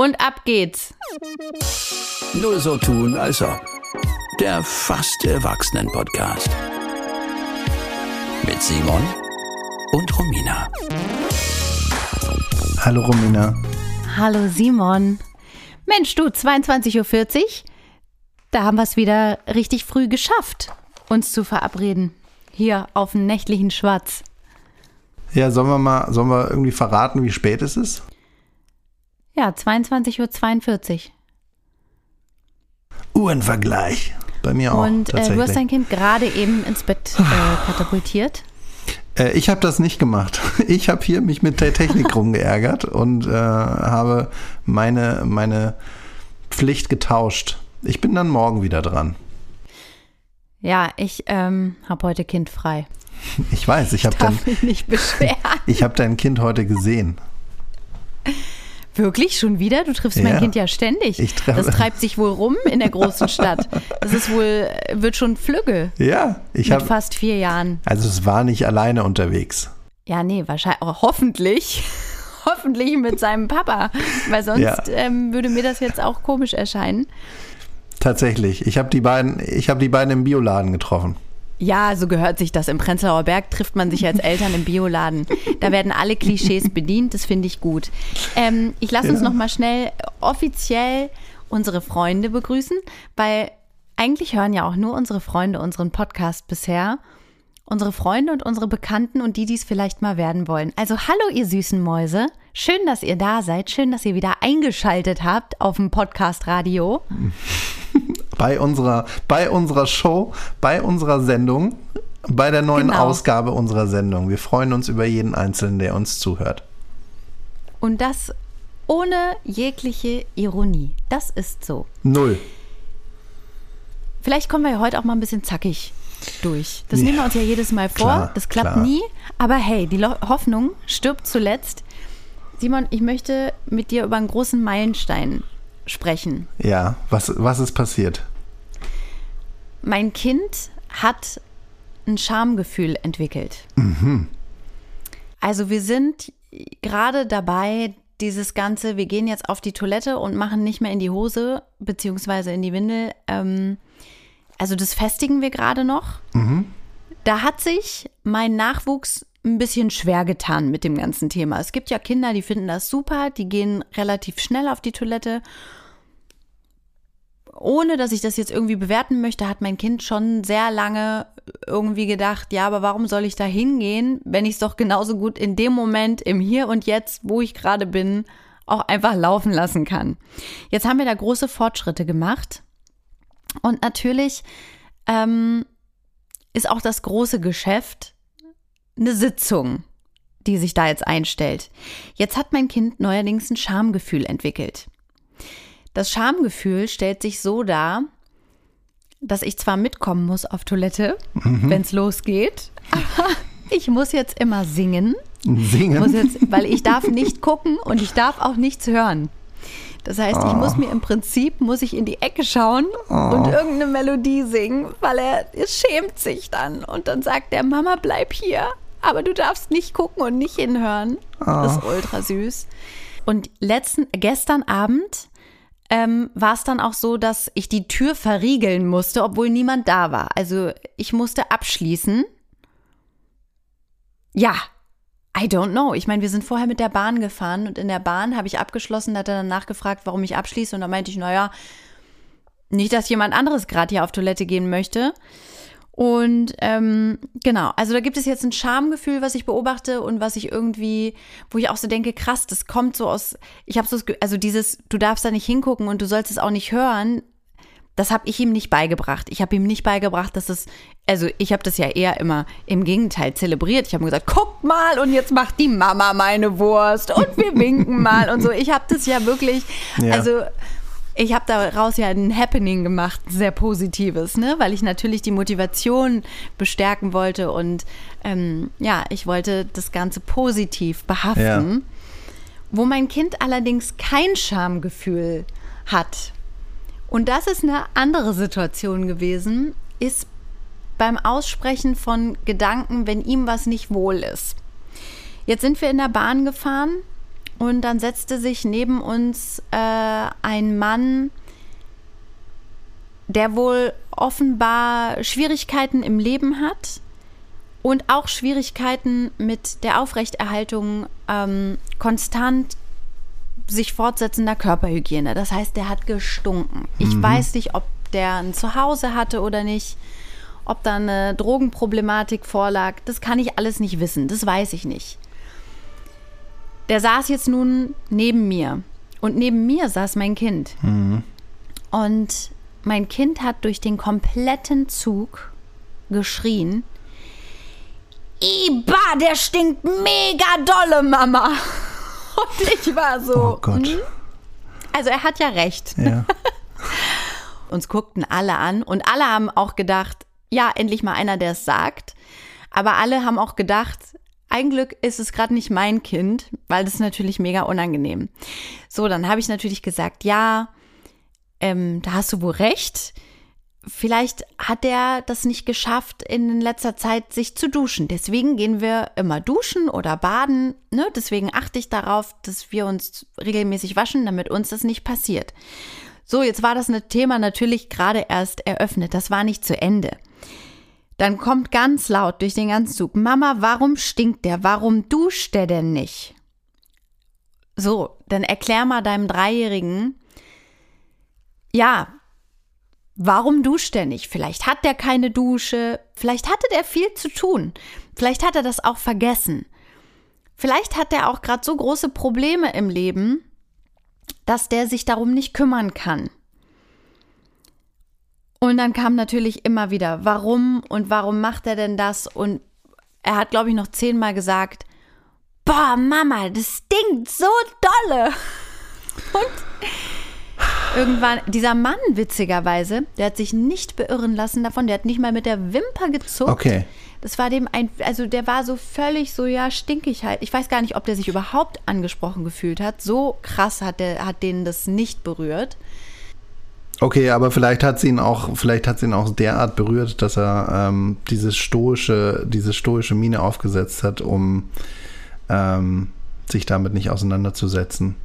Und ab geht's. Nur so tun, als ob. Der fast Erwachsenen-Podcast. Mit Simon und Romina. Hallo Romina. Hallo Simon. Mensch, du, 22.40 Uhr. Da haben wir es wieder richtig früh geschafft, uns zu verabreden. Hier auf dem nächtlichen Schwarz. Ja, sollen wir mal, sollen wir irgendwie verraten, wie spät es ist? Ja, 22.42 Uhr. Uhrenvergleich. Bei mir auch. Und äh, du hast dein Kind gerade eben ins Bett äh, katapultiert. Äh, ich habe das nicht gemacht. Ich habe hier mich mit der Technik rumgeärgert und äh, habe meine, meine Pflicht getauscht. Ich bin dann morgen wieder dran. Ja, ich ähm, habe heute Kind frei. Ich weiß, ich habe dein, ich habe dein Kind heute gesehen. Wirklich schon wieder? Du triffst Ja. mein Kind ja ständig. Ich treffe- das treibt sich wohl rum in der großen Stadt. Das ist wohl, wird schon flügge Ja, ich habe. fast vier Jahren. Also es war nicht alleine unterwegs. Ja, nee, wahrscheinlich, oh, hoffentlich. hoffentlich mit seinem Papa. Weil sonst Ja. ähm, würde mir das jetzt auch komisch erscheinen. Tatsächlich. Ich habe die beiden, ich habe die beiden im Bioladen getroffen. Ja, so gehört sich das. Im Prenzlauer Berg trifft man sich als Eltern im Bioladen. Da werden alle Klischees bedient, das finde ich gut. Ähm, ich lasse uns Ja. noch mal schnell offiziell unsere Freunde begrüßen, weil eigentlich hören ja auch nur unsere Freunde unseren Podcast bisher. Unsere Freunde und unsere Bekannten und die, die es vielleicht mal werden wollen. Also hallo ihr süßen Mäuse. Schön, dass ihr da seid. Schön, dass ihr wieder eingeschaltet habt auf dem Podcast Radio. Bei unserer, bei unserer Show, bei unserer Sendung, bei der neuen Genau. Ausgabe unserer Sendung. Wir freuen uns über jeden Einzelnen, der uns zuhört. Und das ohne jegliche Ironie. Das ist so. Null. Vielleicht kommen wir ja heute auch mal ein bisschen zackig durch. Das Ja, nehmen wir uns ja jedes Mal vor. klar, das klappt klar. nie. Aber hey, die Hoffnung stirbt zuletzt. Simon, ich möchte mit dir über einen großen Meilenstein sprechen. Ja, was, was ist passiert? Mein Kind hat ein Schamgefühl entwickelt. Also wir sind gerade dabei, dieses Ganze, wir gehen jetzt auf die Toilette und machen nicht mehr in die Hose beziehungsweise in die Windel. Ähm, also das festigen wir gerade noch. Da hat sich mein Nachwuchs ein bisschen schwer getan mit dem ganzen Thema. Es gibt ja Kinder, die finden das super, die gehen relativ schnell auf die Toilette ohne dass ich das jetzt irgendwie bewerten möchte, hat mein Kind schon sehr lange irgendwie gedacht, ja, aber warum soll ich da hingehen, wenn ich es doch genauso gut in dem Moment, im Hier und Jetzt, wo ich gerade bin, auch einfach laufen lassen kann. Jetzt haben wir da große Fortschritte gemacht. Und natürlich ähm, ist auch das große Geschäft eine Sitzung, die sich da jetzt einstellt. Jetzt hat mein Kind neuerdings ein Schamgefühl entwickelt. Das Schamgefühl stellt sich so dar, dass ich zwar mitkommen muss auf Toilette, wenn es losgeht, aber ich muss jetzt immer singen, muss Singen? jetzt, weil ich darf nicht gucken und ich darf auch nichts hören. Das heißt, ich muss mir im Prinzip muss ich in die Ecke schauen und irgendeine Melodie singen, weil er es schämt sich dann und dann sagt er Mama bleib hier, aber du darfst nicht gucken und nicht hinhören. Das ist ultra süß. Und letzten gestern Abend ähm, war es dann auch so, dass ich die Tür verriegeln musste, obwohl niemand da war. Also ich musste abschließen. Ja, I don't know. Ich meine, wir sind vorher mit der Bahn gefahren und in der Bahn habe ich abgeschlossen, da hat er dann nachgefragt, warum ich abschließe und da meinte ich, naja, nicht, dass jemand anderes gerade hier auf Toilette gehen möchte. Und ähm, genau, also da gibt es jetzt ein Schamgefühl, was ich beobachte und was ich irgendwie, wo ich auch so denke, krass, das kommt so aus, ich habe so, also dieses, du darfst da nicht hingucken und du sollst es auch nicht hören, das habe ich ihm nicht beigebracht. Ich habe ihm nicht beigebracht, dass es, also ich habe das ja eher immer im Gegenteil zelebriert. Ich habe gesagt, guck mal und jetzt macht die Mama meine Wurst und wir winken mal und so. Ich habe das ja wirklich, Ja. also ich habe daraus ja ein Happening gemacht, ein sehr positives, ne? weil ich natürlich die Motivation bestärken wollte und ähm, ja, ich wollte das Ganze positiv behaften. Wo mein Kind allerdings kein Schamgefühl hat, und das ist eine andere Situation gewesen, ist beim Aussprechen von Gedanken, wenn ihm was nicht wohl ist. Jetzt sind wir in der Bahn gefahren und dann setzte sich neben uns äh, ein Mann, der wohl offenbar Schwierigkeiten im Leben hat und auch Schwierigkeiten mit der Aufrechterhaltung ähm, konstant sich fortsetzender Körperhygiene. Das heißt, der hat gestunken. Ich Mhm. weiß nicht, ob der ein Zuhause hatte oder nicht, ob da eine Drogenproblematik vorlag. Das kann ich alles nicht wissen. Das weiß ich nicht. Der saß jetzt nun neben mir. Und neben mir saß mein Kind. Und mein Kind hat durch den kompletten Zug geschrien. Iba, der stinkt mega dolle, Mama. Und ich war so. Oh Gott. hm? Also er hat ja recht. Ja. Uns guckten alle an und alle haben auch gedacht, ja, endlich mal einer, der es sagt. Aber alle haben auch gedacht, ein Glück ist es gerade nicht mein Kind, weil das ist natürlich mega unangenehm. So, dann habe ich natürlich gesagt, ja, ähm, da hast du wohl recht. Vielleicht hat er das nicht geschafft, in letzter Zeit sich zu duschen. Deswegen gehen wir immer duschen oder baden. Ne? Deswegen achte ich darauf, dass wir uns regelmäßig waschen, damit uns das nicht passiert. So, jetzt war das eine Thema natürlich gerade erst eröffnet. Das war nicht zu Ende. Dann kommt ganz laut durch den ganzen Zug, Mama, warum stinkt der? Warum duscht der denn nicht? So, dann erklär mal deinem Dreijährigen, ja, warum duscht er nicht? Vielleicht hat der keine Dusche, vielleicht hatte der viel zu tun, vielleicht hat er das auch vergessen. Vielleicht hat er auch gerade so große Probleme im Leben, dass der sich darum nicht kümmern kann. Und dann kam natürlich immer wieder, warum und warum macht er denn das? Und er hat, glaube ich, noch zehnmal gesagt, boah, Mama, das stinkt so dolle. Und irgendwann, dieser Mann, witzigerweise, der hat sich nicht beirren lassen davon, der hat nicht mal mit der Wimper gezuckt. Okay. Das war dem ein, also der war so völlig so, ja, stinkig halt. Ich weiß gar nicht, ob der sich überhaupt angesprochen gefühlt hat. So krass hat der, hat den das nicht berührt. Okay, aber vielleicht hat sie ihn auch, vielleicht hat sie ihn auch derart berührt, dass er ähm, diese stoische, diese stoische Miene aufgesetzt hat, um ähm, sich damit nicht auseinanderzusetzen.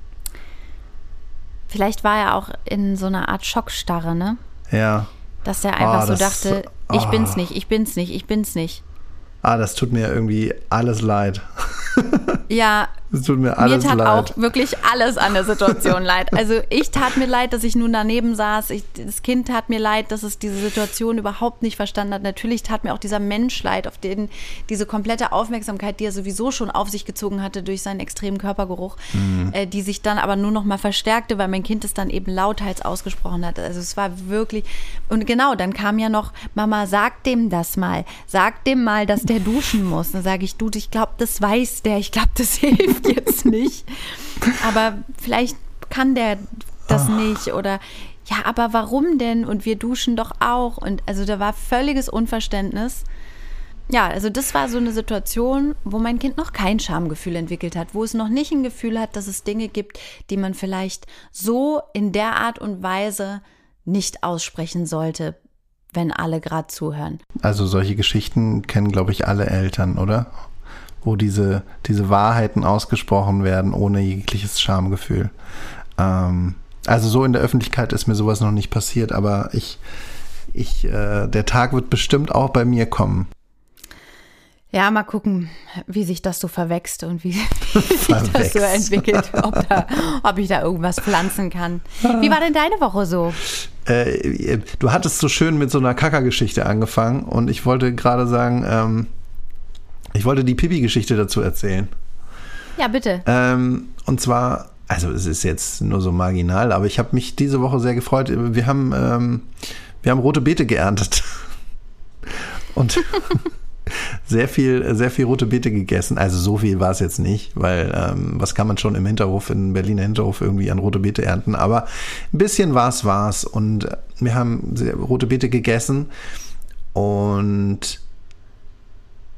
Vielleicht war er auch in so einer Art Schockstarre, ne? Ja. Dass er einfach Ah, so dachte, ich ah. bin's nicht, ich bin's nicht, ich bin's nicht. Ah, das tut mir irgendwie alles leid. Ja, Es tut mir mir alles tat leid. auch wirklich alles an der Situation leid. Also ich tat mir leid, dass ich nun daneben saß. Ich, das Kind tat mir leid, dass es diese Situation überhaupt nicht verstanden hat. Natürlich tat mir auch dieser Mensch leid, auf den diese komplette Aufmerksamkeit, die er sowieso schon auf sich gezogen hatte durch seinen extremen Körpergeruch, Mhm. äh, die sich dann aber nur noch mal verstärkte, weil mein Kind es dann eben lauthals ausgesprochen hat. Also es war wirklich und genau, dann kam ja noch Mama, sag dem das mal, sag dem mal, dass der duschen muss. Dann sage ich, du, ich glaube, das weiß der, ich glaube, das hilft jetzt nicht. Aber vielleicht kann der das nicht oder ja, aber warum denn? Und wir duschen doch auch. Und also da war völliges Unverständnis. Ja, also das war so eine Situation, wo mein Kind noch kein Schamgefühl entwickelt hat, wo es noch nicht ein Gefühl hat, dass es Dinge gibt, die man vielleicht so in der Art und Weise nicht aussprechen sollte, wenn alle gerade zuhören. Also solche Geschichten kennen, glaube ich, alle Eltern, oder? Wo diese, diese Wahrheiten ausgesprochen werden ohne jegliches Schamgefühl. Ähm, also so in der Öffentlichkeit ist mir sowas noch nicht passiert, aber ich, ich, äh, der Tag wird bestimmt auch bei mir kommen. Ja, mal gucken, wie sich das so verwächst und wie, wie sich das so entwickelt, ob, da, ob ich da irgendwas pflanzen kann. Wie war denn deine Woche so? Äh, du hattest so schön mit so einer Kackergeschichte angefangen und ich wollte gerade sagen, ähm, ich wollte die Pipi-Geschichte dazu erzählen. Ja, bitte. Ähm, und zwar, also es ist jetzt nur so marginal, aber ich habe mich diese Woche sehr gefreut. Wir haben, ähm, wir haben rote Beete geerntet. Und sehr viel, sehr viel rote Beete gegessen. Also so viel war es jetzt nicht, weil ähm, was kann man schon im Hinterhof, in Berliner Hinterhof irgendwie an rote Beete ernten. Aber ein bisschen was war es. Und wir haben rote Beete gegessen. Und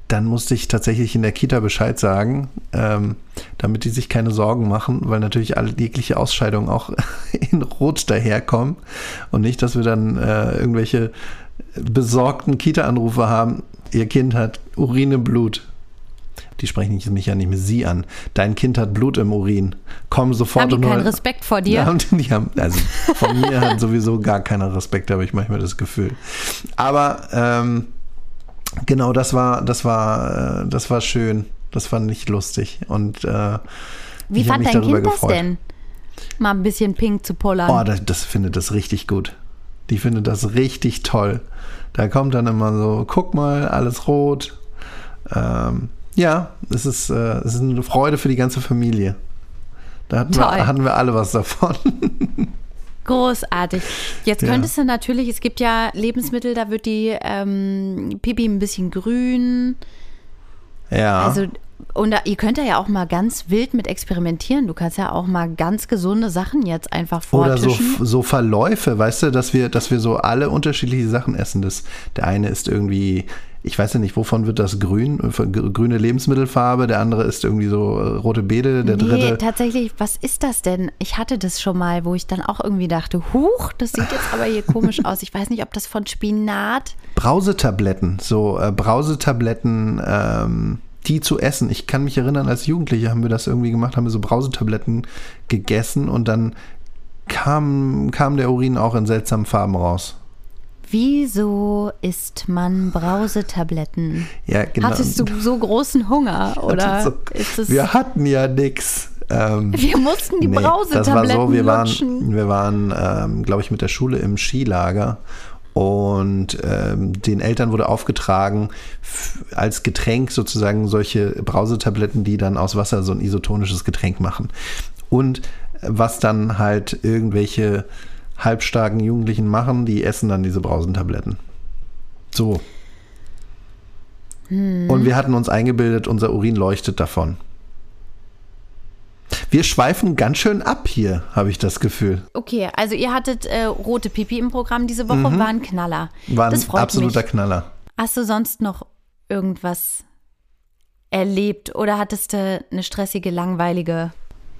dann musste ich tatsächlich in der Kita Bescheid sagen, ähm, damit die sich keine Sorgen machen, weil natürlich alle jegliche Ausscheidungen auch in Rot daherkommen und nicht, dass wir dann äh, irgendwelche besorgten Kita-Anrufe haben. Ihr Kind hat Urin im Blut. Die sprechen mich ja nicht mit Sie an. Dein Kind hat Blut im Urin. Komm sofort Haben die und keinen hol- Respekt vor dir? Und die haben, also von mir hat sowieso gar keiner Respekt, habe ich manchmal das Gefühl. Aber ähm, genau, das war, das war, äh, das war schön. Das fand ich lustig. Und äh, Wie fand dein Kind das gefreut. denn? Mal ein bisschen pink zu pollern. Oh, das, das findet das richtig gut. Die findet das richtig toll. Da kommt dann immer so, guck mal, alles rot. Ähm, ja, es ist, äh, es ist eine Freude für die ganze Familie. Da hatten, Toll. wir, hatten wir alle was davon. Großartig. Jetzt Ja. könntest du natürlich, es gibt ja Lebensmittel, da wird die ähm, Pipi ein bisschen grün. ja. Also, und da, ihr könnt da ja auch mal ganz wild mit experimentieren. Du kannst ja auch mal ganz gesunde Sachen jetzt einfach Oder so, vortischen. so Verläufe, weißt du, dass wir, dass wir so alle unterschiedliche Sachen essen. Das, der eine ist irgendwie, ich weiß ja nicht, wovon wird das grün? Äh, Grüne Lebensmittelfarbe, der andere ist irgendwie so äh, rote Beete, der nee, dritte. tatsächlich, was ist das denn? Ich hatte das schon mal, wo ich dann auch irgendwie dachte, huch, das sieht jetzt aber hier komisch aus. Ich weiß nicht, ob das von Spinat. Brausetabletten, so äh, Brausetabletten, ähm, die zu essen. Ich kann mich erinnern, als Jugendliche haben wir das irgendwie gemacht, haben wir so Brausetabletten gegessen und dann kam, kam der Urin auch in seltsamen Farben raus. Wieso isst man Brausetabletten? Ja, genau. Hattest du so großen Hunger oder So, ist es? wir hatten ja nix. Ähm, Wir mussten die Nee, das war Brausetabletten so, wir lutschen. waren, wir waren ähm, glaube ich, mit der Schule im Skilager und ähm, den Eltern wurde aufgetragen, als Getränk sozusagen solche Brausetabletten, die dann aus Wasser so ein isotonisches Getränk machen. Und was dann halt irgendwelche halbstarken Jugendlichen machen, die essen dann diese Brausentabletten. So. Hm. Und wir hatten uns eingebildet, unser Urin leuchtet davon. Wir schweifen ganz schön ab hier, habe ich das Gefühl. Okay, also ihr hattet äh, rote Pipi im Programm diese Woche, war ein Knaller. Mhm. War das ein absoluter mich. Knaller. Hast du sonst noch irgendwas erlebt oder hattest du eine stressige, langweilige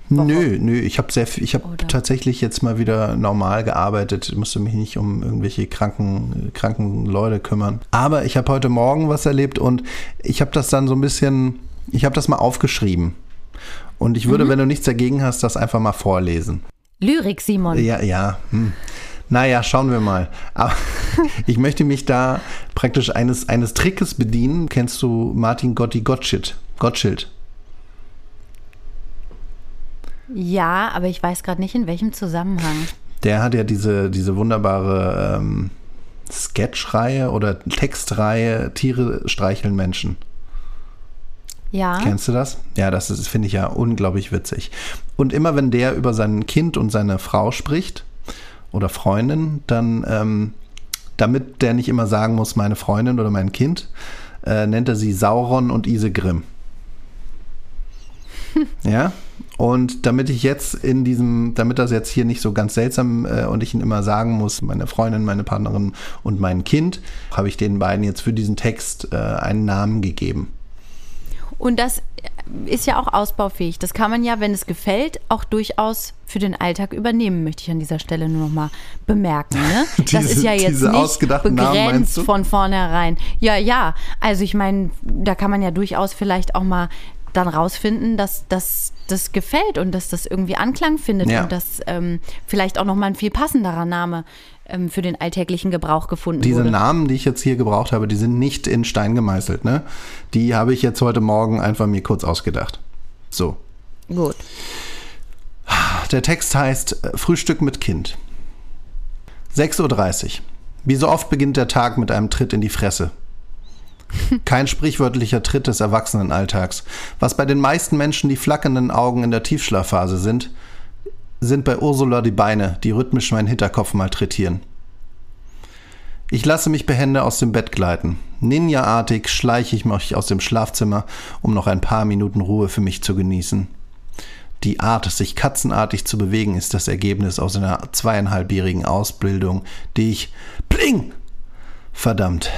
Nö, nö, ich habe sehr ich habe tatsächlich jetzt mal wieder normal gearbeitet, musste mich nicht um irgendwelche kranken, kranken Leute kümmern. Aber ich habe heute Morgen was erlebt und ich habe das dann so ein bisschen, ich habe das mal aufgeschrieben. Und ich würde, wenn du nichts dagegen hast, das einfach mal vorlesen. Lyrik, Simon? Ja, ja. Hm. Naja, schauen wir mal. Aber ich möchte mich da praktisch eines, eines Trickes bedienen. Kennst du Martin Gotti Gottschild? Gottschild. Ja, aber ich weiß gerade nicht, in welchem Zusammenhang. Der hat ja diese, diese wunderbare ähm, Sketchreihe oder Textreihe Tiere streicheln Menschen. Ja. Kennst du das? Ja, das finde ich ja unglaublich witzig. Und immer wenn der über sein Kind und seine Frau spricht oder Freundin, dann, ähm, damit der nicht immer sagen muss, meine Freundin oder mein Kind, äh, nennt er sie Sauron und Isegrim. ja? Und damit ich jetzt in diesem, damit das jetzt hier nicht so ganz seltsam äh, und ich ihn immer sagen muss, meine Freundin, meine Partnerin und mein Kind, habe ich den beiden jetzt für diesen Text äh, einen Namen gegeben. Und das ist ja auch ausbaufähig. Das kann man ja, wenn es gefällt, auch durchaus für den Alltag übernehmen, möchte ich an dieser Stelle nur noch mal bemerken. Ne? das Diese- ist ja jetzt diese nicht Namen, begrenzt du? von vornherein. Ja, ja. Also ich meine, da kann man ja durchaus vielleicht auch mal dann rausfinden, dass, dass das gefällt und dass das irgendwie Anklang findet Ja. und dass ähm, vielleicht auch noch mal ein viel passenderer Name ähm, für den alltäglichen Gebrauch gefunden Diese wurde. Namen, die ich jetzt hier gebraucht habe, die sind nicht in Stein gemeißelt, ne? Die habe ich jetzt heute Morgen einfach mir kurz ausgedacht. So. Gut. Der Text heißt äh, Frühstück mit Kind. 6.30 Uhr. Wie so oft beginnt der Tag mit einem Tritt in die Fresse. Kein sprichwörtlicher Tritt des Erwachsenenalltags. Was bei den meisten Menschen die flackernden Augen in der Tiefschlafphase sind, sind bei Ursula die Beine, die rhythmisch meinen Hinterkopf malträtieren. Ich lasse mich behende aus dem Bett gleiten. Ninja-artig schleiche ich mich aus dem Schlafzimmer, um noch ein paar Minuten Ruhe für mich zu genießen. Die Art, sich katzenartig zu bewegen, ist das Ergebnis aus einer zweieinhalbjährigen Ausbildung, die ich. Pling! Verdammt.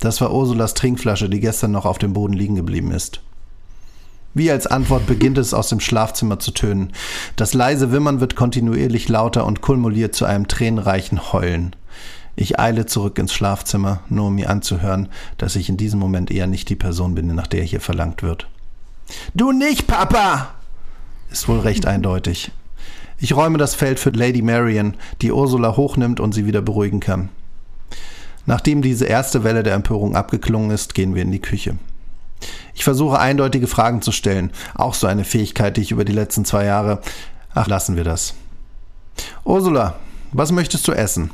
Das war Ursulas Trinkflasche, die gestern noch auf dem Boden liegen geblieben ist. Wie als Antwort beginnt es aus dem Schlafzimmer zu tönen. Das leise Wimmern wird kontinuierlich lauter und kulmuliert zu einem tränenreichen Heulen. Ich eile zurück ins Schlafzimmer, nur um mir anzuhören, dass ich in diesem Moment eher nicht die Person bin, nach der hier verlangt wird. Du nicht, Papa! Ist wohl recht eindeutig. Ich räume das Feld für Lady Marian, die Ursula hochnimmt und sie wieder beruhigen kann. Nachdem diese erste Welle der Empörung abgeklungen ist, gehen wir in die Küche. Ich versuche eindeutige Fragen zu stellen, auch so eine Fähigkeit, die ich über die letzten zwei Jahre. Ach, lassen wir das. Ursula, was möchtest du essen?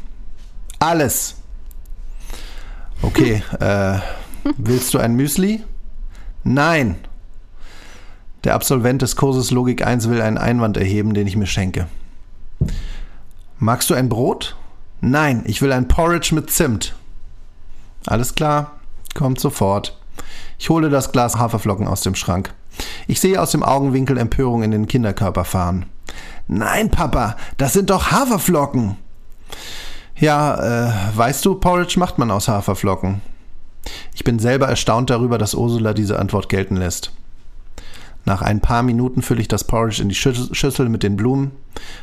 Alles. Okay, äh, willst du ein Müsli? Nein. Der Absolvent des Kurses Logik 1 will einen Einwand erheben, den ich mir schenke. Magst du ein Brot? Nein, ich will ein Porridge mit Zimt. Alles klar, kommt sofort. Ich hole das Glas Haferflocken aus dem Schrank. Ich sehe aus dem Augenwinkel Empörung in den Kinderkörper fahren. Nein, Papa, das sind doch Haferflocken. Ja, äh, weißt du, Porridge macht man aus Haferflocken. Ich bin selber erstaunt darüber, dass Ursula diese Antwort gelten lässt. Nach ein paar Minuten fülle ich das Porridge in die Schüssel mit den Blumen.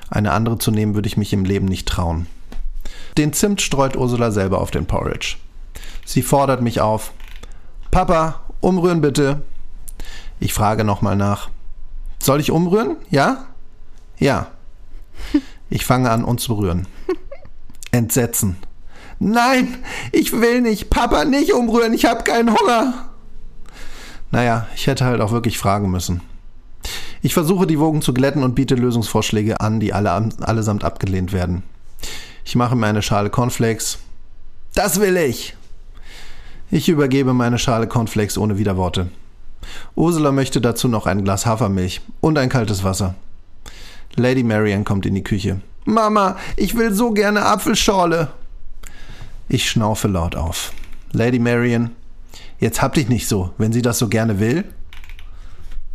Eine andere zu nehmen würde ich mich im Leben nicht trauen. Den Zimt streut Ursula selber auf den Porridge. Sie fordert mich auf. Papa, umrühren bitte. Ich frage nochmal nach. Soll ich umrühren? Ja? Ja. Ich fange an, uns zu rühren. Entsetzen. Nein, ich will nicht. Papa, nicht umrühren. Ich habe keinen Hunger. Naja, ich hätte halt auch wirklich fragen müssen. Ich versuche die Wogen zu glätten und biete Lösungsvorschläge an, die alle, allesamt abgelehnt werden. Ich mache mir eine Schale Cornflakes. Das will ich! Ich übergebe meine Schale Cornflakes ohne Widerworte. Ursula möchte dazu noch ein Glas Hafermilch und ein kaltes Wasser. Lady Marian kommt in die Küche. Mama, ich will so gerne Apfelschorle. Ich schnaufe laut auf. Lady Marian, jetzt hab dich nicht so, wenn sie das so gerne will.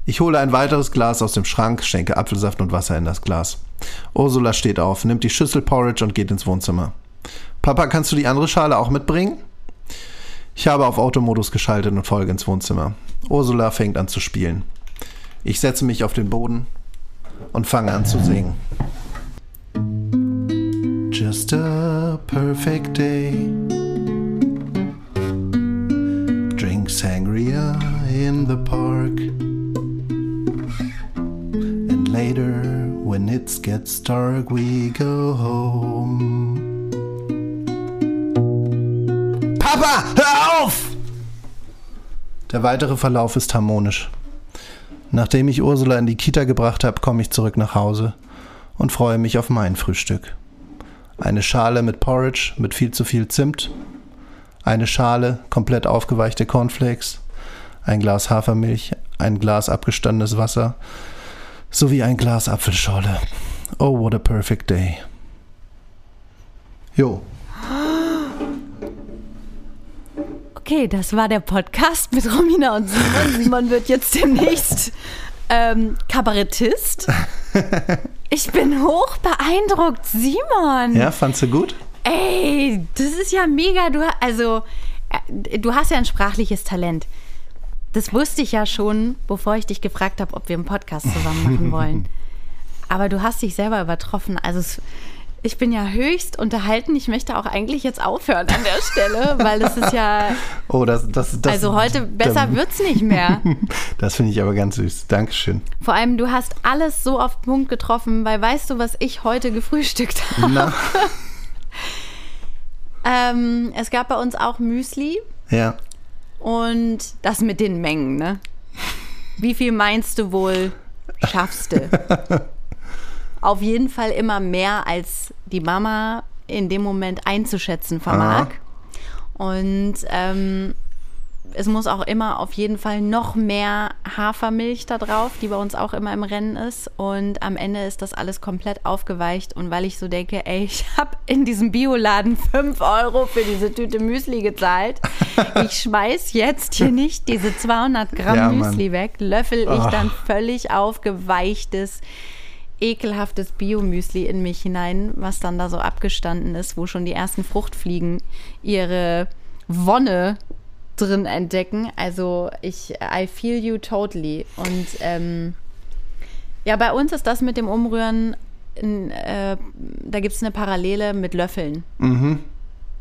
Ich hole ein weiteres Glas aus dem Schrank, schenke Apfelsaft und Wasser in das Glas. Ursula steht auf, nimmt die Schüssel Porridge und geht ins Wohnzimmer. Papa, kannst du die andere Schale auch mitbringen? Ich habe auf Automodus geschaltet und folge ins Wohnzimmer. Ursula fängt an zu spielen. Ich setze mich auf den Boden und fange an zu singen. Just a perfect day. Drink sangria in the park. And later, when it gets dark, we go home. Papa, hör auf! Der weitere Verlauf ist harmonisch. Nachdem ich Ursula in die Kita gebracht habe, komme ich zurück nach Hause und freue mich auf mein Frühstück. Eine Schale mit Porridge mit viel zu viel Zimt, eine Schale komplett aufgeweichte Cornflakes, ein Glas Hafermilch, ein Glas abgestandenes Wasser sowie ein Glas Apfelschorle. Oh, what a perfect day. Jo, Okay, das war der Podcast mit Romina und Simon. Simon wird jetzt demnächst ähm, Kabarettist. Ich bin hoch beeindruckt, Simon. Ja, fandst du gut? Ey, das ist ja mega. Du, also, äh, du hast ja ein sprachliches Talent. Das wusste ich ja schon, bevor ich dich gefragt habe, ob wir einen Podcast zusammen machen wollen. Aber du hast dich selber übertroffen. Also es, ich bin ja höchst unterhalten. Ich möchte auch eigentlich jetzt aufhören an der Stelle, weil das ist ja. Oh, das, das, das Also heute besser wird es nicht mehr. Das finde ich aber ganz süß. Dankeschön. Vor allem, du hast alles so auf den Punkt getroffen, weil weißt du, was ich heute gefrühstückt habe? Na, Ähm, es gab bei uns auch Müsli ja. und das mit den Mengen, ne? Wie viel meinst du wohl schaffst du? Auf jeden Fall immer mehr, als die Mama in dem Moment einzuschätzen vermag. Und ähm, es muss auch immer auf jeden Fall noch mehr Hafermilch da drauf, die bei uns auch immer im Rennen ist. Und am Ende ist das alles komplett aufgeweicht. Und weil ich so denke, ey, ich habe in diesem Bioladen 5 Euro für diese Tüte Müsli gezahlt. Ich schmeiß jetzt hier nicht diese 200 Gramm Ja. Müsli weg, löffel ich Ach. dann völlig aufgeweichtes ekelhaftes Biomüsli in mich hinein, was dann da so abgestanden ist, wo schon die ersten Fruchtfliegen ihre Wonne drin entdecken. Also ich, I feel you totally. Und ähm, ja, bei uns ist das mit dem Umrühren, in, äh, da gibt es eine Parallele mit Löffeln.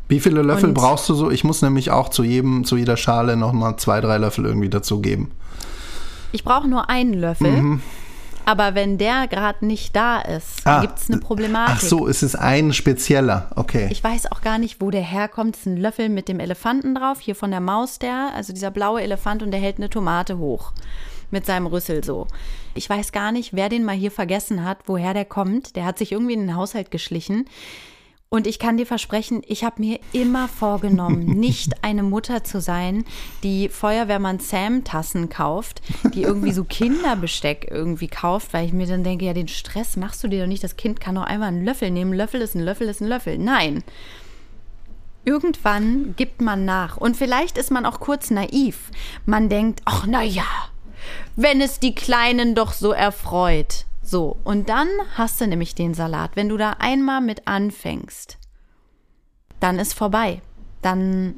Wie viele Löffel Und- brauchst du so? Ich muss nämlich auch zu jedem, zu jeder Schale nochmal zwei, drei Löffel irgendwie dazugeben. Ich brauche nur einen Löffel. Aber wenn der gerade nicht da ist, Ah, gibt es eine Problematik. Ach so, es ist ein spezieller. Okay. Ich weiß auch gar nicht, wo der herkommt. Es ist ein Löffel mit dem Elefanten drauf, hier von der Maus der, also dieser blaue Elefant und der hält eine Tomate hoch mit seinem Rüssel so. Ich weiß gar nicht, wer den mal hier vergessen hat, woher der kommt. Der hat sich irgendwie in den Haushalt geschlichen. Und ich kann dir versprechen, ich habe mir immer vorgenommen, nicht eine Mutter zu sein, die Feuerwehrmann Sam Tassen kauft, die irgendwie so Kinderbesteck irgendwie kauft, weil ich mir dann denke, ja, den Stress machst du dir doch nicht. Das Kind kann doch einmal einen Löffel nehmen. Löffel ist ein Löffel ist ein Löffel. Nein. Irgendwann gibt man nach. Und vielleicht ist man auch kurz naiv. Man denkt, ach, na ja, wenn es die Kleinen doch so erfreut. So, und dann hast du nämlich den Salat. Wenn du da einmal mit anfängst, dann ist vorbei. Dann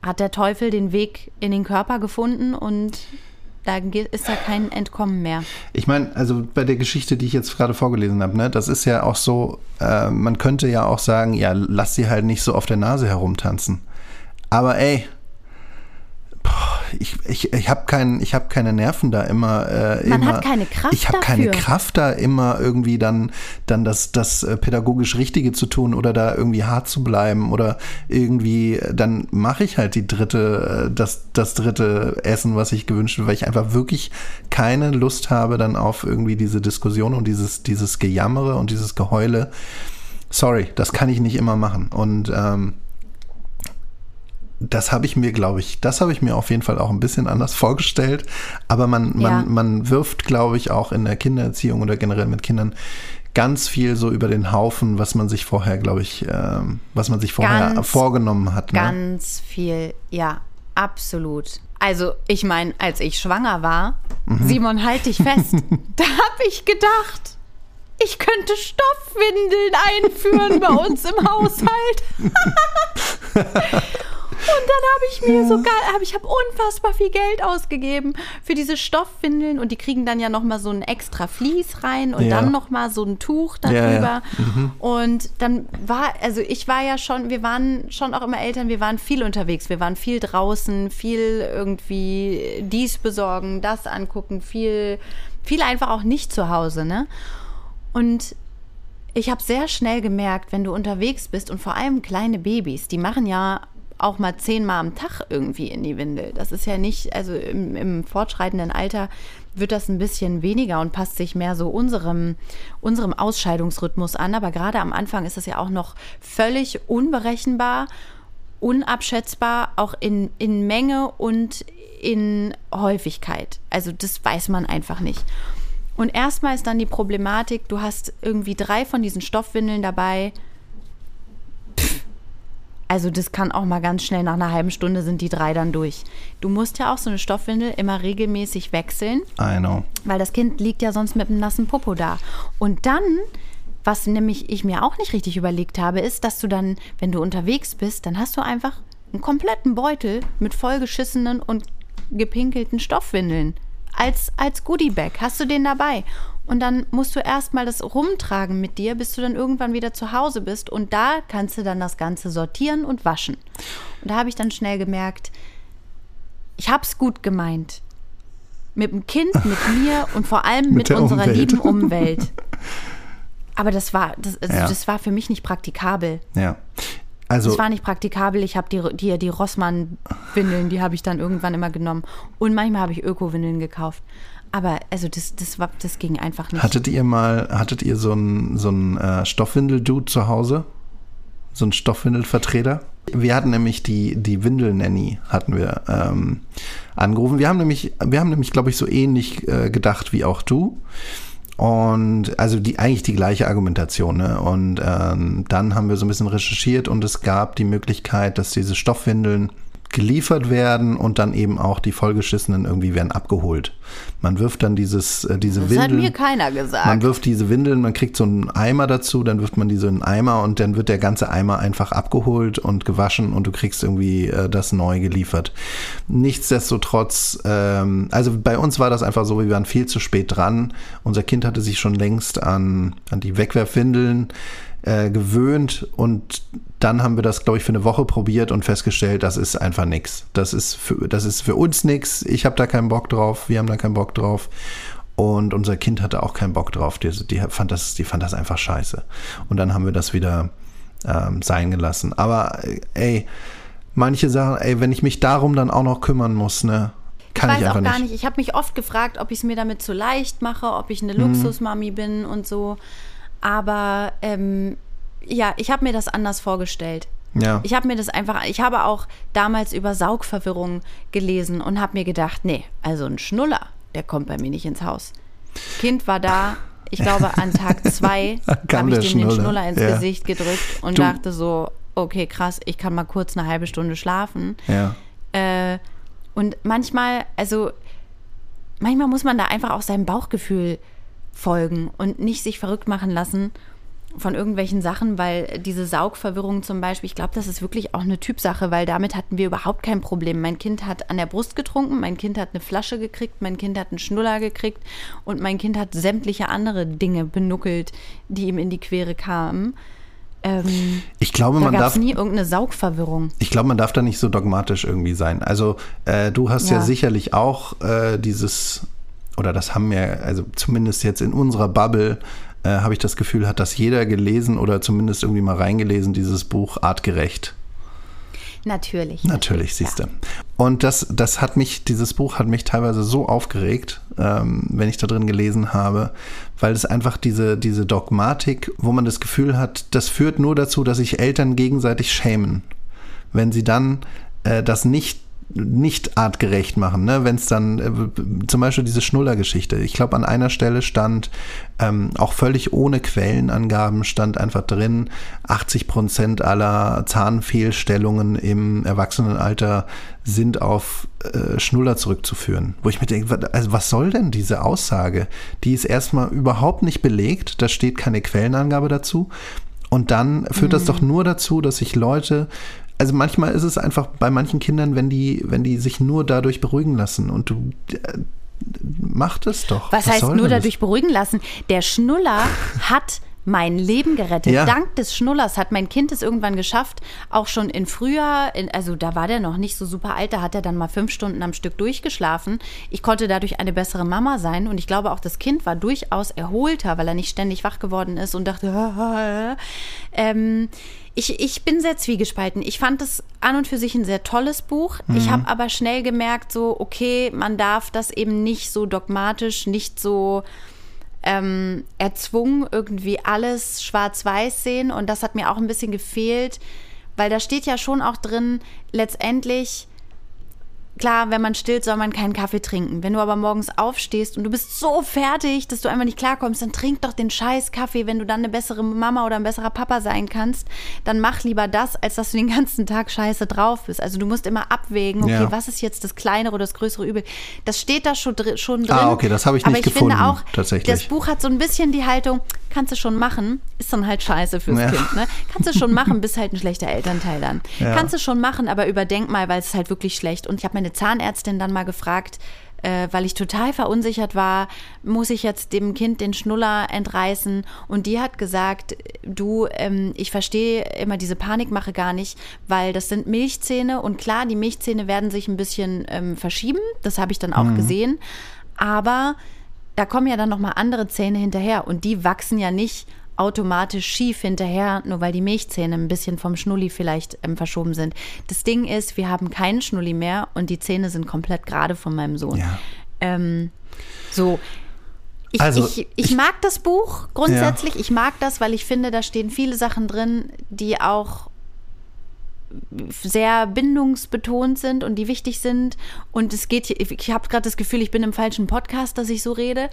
hat der Teufel den Weg in den Körper gefunden und da ist da kein Entkommen mehr. Ich meine, also bei der Geschichte, die ich jetzt gerade vorgelesen habe, ne, das ist ja auch so, äh, man könnte ja auch sagen, ja, lass sie halt nicht so auf der Nase herumtanzen. Aber ey, ich, ich, ich habe kein, ich hab keine Nerven da immer. Äh, Man immer, hat keine Kraft Ich habe keine. Kraft da immer irgendwie dann, dann das, das äh, pädagogisch Richtige zu tun oder da irgendwie hart zu bleiben oder irgendwie, äh, dann mache ich halt die dritte, äh, das, das dritte Essen, was ich gewünscht habe, weil ich einfach wirklich keine Lust habe dann auf irgendwie diese Diskussion und dieses, dieses Gejammere und dieses Geheule. Sorry, das kann ich nicht immer machen. Und ähm, das habe ich mir, glaube ich, das habe ich mir auf jeden Fall auch ein bisschen anders vorgestellt. Aber man, man, Ja. man wirft, glaube ich, auch in der Kindererziehung oder generell mit Kindern ganz viel so über den Haufen, was man sich vorher, glaube ich, ähm, was man sich vorher Ganz, vorgenommen hat. Ne? Ganz viel, ja, absolut. Also, ich meine, als ich schwanger war, Simon, halt dich fest, da habe ich gedacht, ich könnte Stoffwindeln einführen bei uns im Haushalt. Und dann habe ich mir so geil, hab, ich habe unfassbar viel Geld ausgegeben für diese Stoffwindeln und die kriegen dann ja nochmal so ein extra Vlies rein und Ja. dann nochmal so ein Tuch darüber. Ja, ja. Und dann war, also ich war ja schon, wir waren schon auch immer Eltern, wir waren viel unterwegs, wir waren viel draußen, viel irgendwie dies besorgen, das angucken, viel, viel einfach auch nicht zu Hause, ne? Und ich habe sehr schnell gemerkt, wenn du unterwegs bist und vor allem kleine Babys, die machen ja auch mal zehnmal am Tag irgendwie in die Windel. Das ist ja nicht, also im, im fortschreitenden Alter wird das ein bisschen weniger und passt sich mehr so unserem, unserem Ausscheidungsrhythmus an. Aber gerade am Anfang ist das ja auch noch völlig unberechenbar, unabschätzbar, auch in, in Menge und in Häufigkeit. Also das weiß man einfach nicht. Und erstmal ist dann die Problematik, du hast irgendwie drei von diesen Stoffwindeln dabei. Also das kann auch mal ganz schnell nach einer halben Stunde sind die drei dann durch. Du musst ja auch so eine Stoffwindel immer regelmäßig wechseln, I know. weil das Kind liegt ja sonst mit einem nassen Popo da. Und dann, was nämlich ich mir auch nicht richtig überlegt habe, ist, dass du dann, wenn du unterwegs bist, dann hast du einfach einen kompletten Beutel mit vollgeschissenen und gepinkelten Stoffwindeln. Als, als Goodiebag hast du den dabei. Und dann musst du erstmal das rumtragen mit dir, bis du dann irgendwann wieder zu Hause bist. Und da kannst du dann das Ganze sortieren und waschen. Und da habe ich dann schnell gemerkt, ich habe es gut gemeint. Mit dem Kind, mit mir und vor allem Mit mit, unserer Umwelt. lieben Umwelt. Aber das war, das, also Ja. das war für mich nicht praktikabel. Ja. Also, Das war nicht praktikabel. Ich habe die, die, die Rossmann-Windeln, die habe ich dann irgendwann immer genommen. Und manchmal habe ich Öko-Windeln gekauft. Aber also das, das, war, das ging einfach nicht. hattet ihr mal, hattet ihr so einen so äh, Stoffwindel-Dude zu Hause? So einen Stoffwindelvertreter? Wir hatten nämlich die, die Windel-Nanny hatten wir ähm, angerufen. Wir haben nämlich, wir haben nämlich, glaube ich, so ähnlich äh, gedacht wie auch du. Und also die eigentlich die gleiche Argumentation. Ne? Und ähm, dann haben wir so ein bisschen recherchiert und es gab die Möglichkeit, dass diese Stoffwindeln geliefert werden und dann eben auch die vollgeschissenen irgendwie werden abgeholt. Man wirft dann dieses, äh, diese das Windeln. hat mir keiner gesagt. Man wirft diese Windeln, man kriegt so einen Eimer dazu, dann wirft man diese in einen Eimer und dann wird der ganze Eimer einfach abgeholt und gewaschen und du kriegst irgendwie äh, das neu geliefert. Nichtsdestotrotz, ähm, also bei uns war das einfach so, wir waren viel zu spät dran. Unser Kind hatte sich schon längst an, an die Wegwerfwindeln äh, gewöhnt und dann haben wir das, glaube ich, für eine Woche probiert und festgestellt, das ist einfach nichts. Das ist für, das ist für uns nichts. Ich habe da keinen Bock drauf, wir haben da keinen Bock drauf. Und unser Kind hatte auch keinen Bock drauf. Die, die, fand, das, die fand das einfach scheiße. Und dann haben wir das wieder ähm, sein gelassen. Aber äh, ey, manche Sachen, ey, wenn ich mich darum dann auch noch kümmern muss, ne, kann ich ich, weiß auch gar nicht. nicht. Ich habe mich oft gefragt, ob ich es mir damit zu leicht mache, ob ich eine Mhm. Luxusmami bin und so. Aber ähm, ja, ich habe mir das anders vorgestellt. Ja. Ich habe mir das einfach, ich habe auch damals über Saugverwirrung gelesen und habe mir gedacht, nee, also ein Schnuller, der kommt bei mir nicht ins Haus. Kind war da, ich glaube an Tag zwei habe ich dem den Schnuller, ins ja. Gesicht gedrückt und Du- dachte so, okay, krass, ich kann mal kurz eine halbe Stunde schlafen. ja. Äh, und manchmal, also manchmal muss man da einfach auch seinem Bauchgefühl folgen und nicht sich verrückt machen lassen von irgendwelchen Sachen, weil diese Saugverwirrung zum Beispiel, ich glaube, das ist wirklich auch eine Typsache, weil damit hatten wir überhaupt kein Problem. Mein Kind hat an der Brust getrunken, mein Kind hat eine Flasche gekriegt, mein Kind hat einen Schnuller gekriegt und mein Kind hat sämtliche andere Dinge benuckelt, die ihm in die Quere kamen. Ähm, Ich glaube, da man darf es nie irgendeine Saugverwirrung. Ich glaube, man darf da nicht so dogmatisch irgendwie sein. Also äh, du hast ja, Ja. sicherlich auch äh, dieses, oder das haben wir, also zumindest jetzt in unserer Bubble, äh, habe ich das Gefühl, hat das jeder gelesen oder zumindest irgendwie mal reingelesen, dieses Buch Artgerecht. Natürlich. Natürlich, siehst du. Und das, das hat mich, dieses Buch hat mich teilweise so aufgeregt, ähm, wenn ich da drin gelesen habe, weil es einfach diese, diese Dogmatik, wo man das Gefühl hat, das führt nur dazu, dass sich Eltern gegenseitig schämen. Wenn sie dann äh, das nicht nicht artgerecht machen, ne? wenn es dann äh, zum Beispiel diese Schnuller-Geschichte. Ich glaube, an einer Stelle stand ähm, auch völlig ohne Quellenangaben stand einfach drin, 80 Prozent aller Zahnfehlstellungen im Erwachsenenalter sind auf äh, Schnuller zurückzuführen. Wo ich mir denke, also was soll denn diese Aussage? Die ist erstmal überhaupt nicht belegt, da steht keine Quellenangabe dazu. Und dann führt das doch nur dazu, dass sich Leute also manchmal ist es einfach bei manchen Kindern, wenn die, wenn die sich nur dadurch beruhigen lassen und du äh, mach das doch. Was, heißt soll nur das? dadurch beruhigen lassen? Der Schnuller hat mein Leben gerettet. Ja. Dank des Schnullers hat mein Kind es irgendwann geschafft, auch schon in Frühjahr, in, also da war der noch nicht so super alt, da hat er dann mal fünf Stunden am Stück durchgeschlafen. Ich konnte dadurch eine bessere Mama sein und ich glaube auch das Kind war durchaus erholter, weil er nicht ständig wach geworden ist und dachte, ähm, ich, ich bin sehr zwiegespalten. Ich fand es an und für sich ein sehr tolles Buch. Ich habe aber schnell gemerkt, so, okay, man darf das eben nicht so dogmatisch, nicht so ähm, erzwungen irgendwie alles schwarz-weiß sehen. Und das hat mir auch ein bisschen gefehlt, weil da steht ja schon auch drin, letztendlich, klar, wenn man stillt, soll man keinen Kaffee trinken. Wenn du aber morgens aufstehst und du bist so fertig, dass du einfach nicht klarkommst, dann trink doch den scheiß Kaffee. Wenn du dann eine bessere Mama oder ein besserer Papa sein kannst, dann mach lieber das, als dass du den ganzen Tag scheiße drauf bist. Also du musst immer abwägen, okay, Ja. was ist jetzt das kleinere oder das größere Übel. Das steht da schon, dr schon drin. Ah, okay, das habe ich aber nicht ich gefunden, finde auch, tatsächlich. das Buch hat so ein bisschen die Haltung, kannst du schon machen, ist dann halt scheiße fürs Ja. Kind. Ne? Kannst du schon machen, bist halt ein schlechter Elternteil dann. Ja. Kannst du schon machen, aber überdenk mal, weil es ist halt wirklich schlecht. Und ich habe meine Zahnärztin dann mal gefragt, äh, weil ich total verunsichert war, muss ich jetzt dem Kind den Schnuller entreißen? Und die hat gesagt, du, ähm, ich verstehe immer diese Panikmache gar nicht, weil das sind Milchzähne und klar, die Milchzähne werden sich ein bisschen ähm, verschieben, das habe ich dann auch gesehen, aber da kommen ja dann nochmal andere Zähne hinterher und die wachsen ja nicht automatisch schief hinterher, nur weil die Milchzähne ein bisschen vom Schnulli vielleicht ähm, verschoben sind. Das Ding ist, wir haben keinen Schnulli mehr und die Zähne sind komplett gerade von meinem Sohn. Ja. Ähm, so. Ich, Also, ich, ich, ich- mag das Buch grundsätzlich. Ich mag das, weil ich finde, da stehen viele Sachen drin, die auch sehr bindungsbetont sind und die wichtig sind. Und es geht hier, ich habe gerade das Gefühl, ich bin im falschen Podcast, dass ich so rede.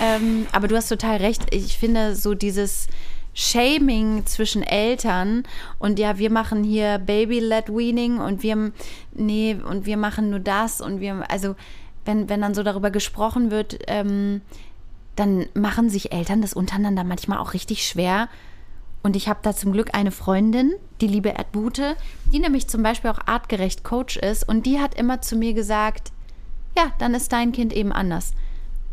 Ähm, aber du hast total recht. Ich finde so dieses Shaming zwischen Eltern und ja, wir machen hier Baby-led Weaning und wir, nee, und wir machen nur das und wir, also wenn, wenn dann so darüber gesprochen wird, ähm, dann machen sich Eltern das untereinander manchmal auch richtig schwer. Und ich habe da zum Glück eine Freundin, die liebe Erdbute, die nämlich zum Beispiel auch artgerecht Coach ist. Und die hat immer zu mir gesagt, ja, dann ist dein Kind eben anders.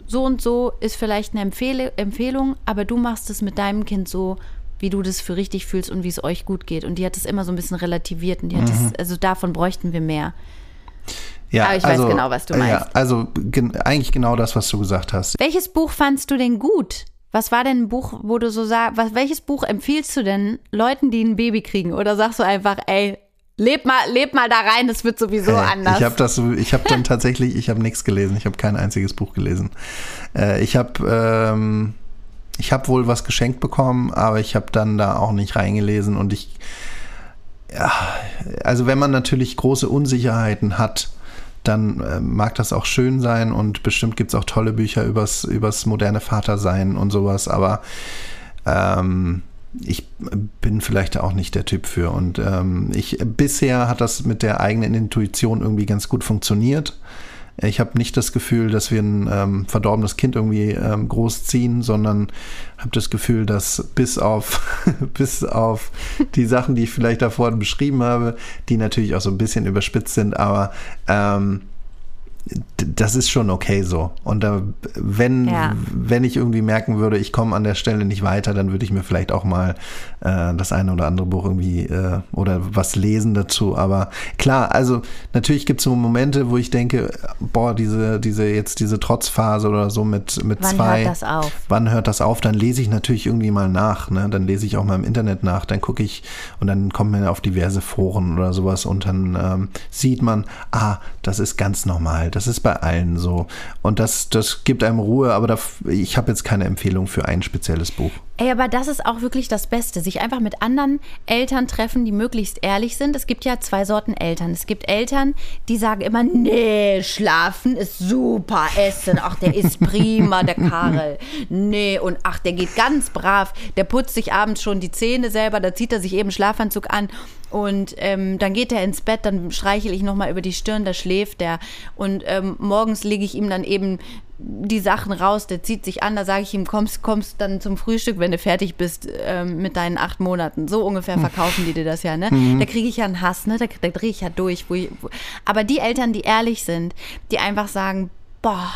So und so ist vielleicht eine Empfehle Empfehlung, aber du machst es mit deinem Kind so, wie du das für richtig fühlst und wie es euch gut geht. Und die hat es immer so ein bisschen relativiert und die hat Mhm. es, also davon bräuchten wir mehr. Ja, Aber ich weiß genau, was du Ja, meinst. also gen eigentlich genau das, was du gesagt hast. Welches Buch fandst du denn gut? Was war denn ein Buch, wo du so sagst, was, welches Buch empfiehlst du denn Leuten, die ein Baby kriegen? Oder sagst du einfach, ey, leb mal, leb mal da rein, das wird sowieso Hey, anders. Ich habe das, ich habe dann tatsächlich, ich habe nichts gelesen. Ich habe kein einziges Buch gelesen. Äh, ich habe, ähm, ich habe wohl was geschenkt bekommen, aber ich habe dann da auch nicht reingelesen und ich, ja, also wenn man natürlich große Unsicherheiten hat, dann äh, mag das auch schön sein und bestimmt gibt es auch tolle Bücher übers, übers moderne Vatersein und sowas, aber ähm, ich bin vielleicht auch nicht der Typ für. Und ähm, ich bisher hat das mit der eigenen Intuition irgendwie ganz gut funktioniert. Ich habe nicht das Gefühl, dass wir ein ähm, verdorbenes Kind irgendwie ähm, großziehen, sondern habe das Gefühl, dass bis auf, bis auf die Sachen, die ich vielleicht davor beschrieben habe, die natürlich auch so ein bisschen überspitzt sind, aber ähm, das ist schon okay so. Und da, wenn, Ja. wenn ich irgendwie merken würde, ich komme an der Stelle nicht weiter, dann würde ich mir vielleicht auch mal äh, das eine oder andere Buch irgendwie äh, oder was lesen dazu. Aber klar, also natürlich gibt es so Momente, wo ich denke, boah, diese, diese, jetzt diese Trotzphase oder so mit, mit Wann zwei. hört das auf? Wann hört das auf? Dann lese ich natürlich irgendwie mal nach. Ne? Dann lese ich auch mal im Internet nach. Dann gucke ich und dann kommt man auf diverse Foren oder sowas und dann ähm, sieht man, ah, das ist ganz normal. Das ist bei allen so. Und das, das gibt einem Ruhe, aber da, ich habe jetzt keine Empfehlung für ein spezielles Buch. Ey, aber das ist auch wirklich das Beste, sich einfach mit anderen Eltern treffen, die möglichst ehrlich sind. Es gibt ja zwei Sorten Eltern. Es gibt Eltern, die sagen immer, nee, schlafen ist super, essen, ach, der ist prima, der Karel. Nee, und ach, der geht ganz brav, der putzt sich abends schon die Zähne selber, da zieht er sich eben Schlafanzug an und ähm, dann geht er ins Bett, dann streichel ich nochmal über die Stirn, da schläft er. Und ähm, morgens lege ich ihm dann eben die Sachen raus, der zieht sich an, da sage ich ihm, kommst, kommst dann zum Frühstück, wenn du fertig bist ähm, mit deinen acht Monaten. So ungefähr verkaufen die dir das ja, ne? Da kriege ich ja einen Hass, ne? Da, da drehe ich ja durch. Wo ich, wo, aber die Eltern, die ehrlich sind, die einfach sagen, boah,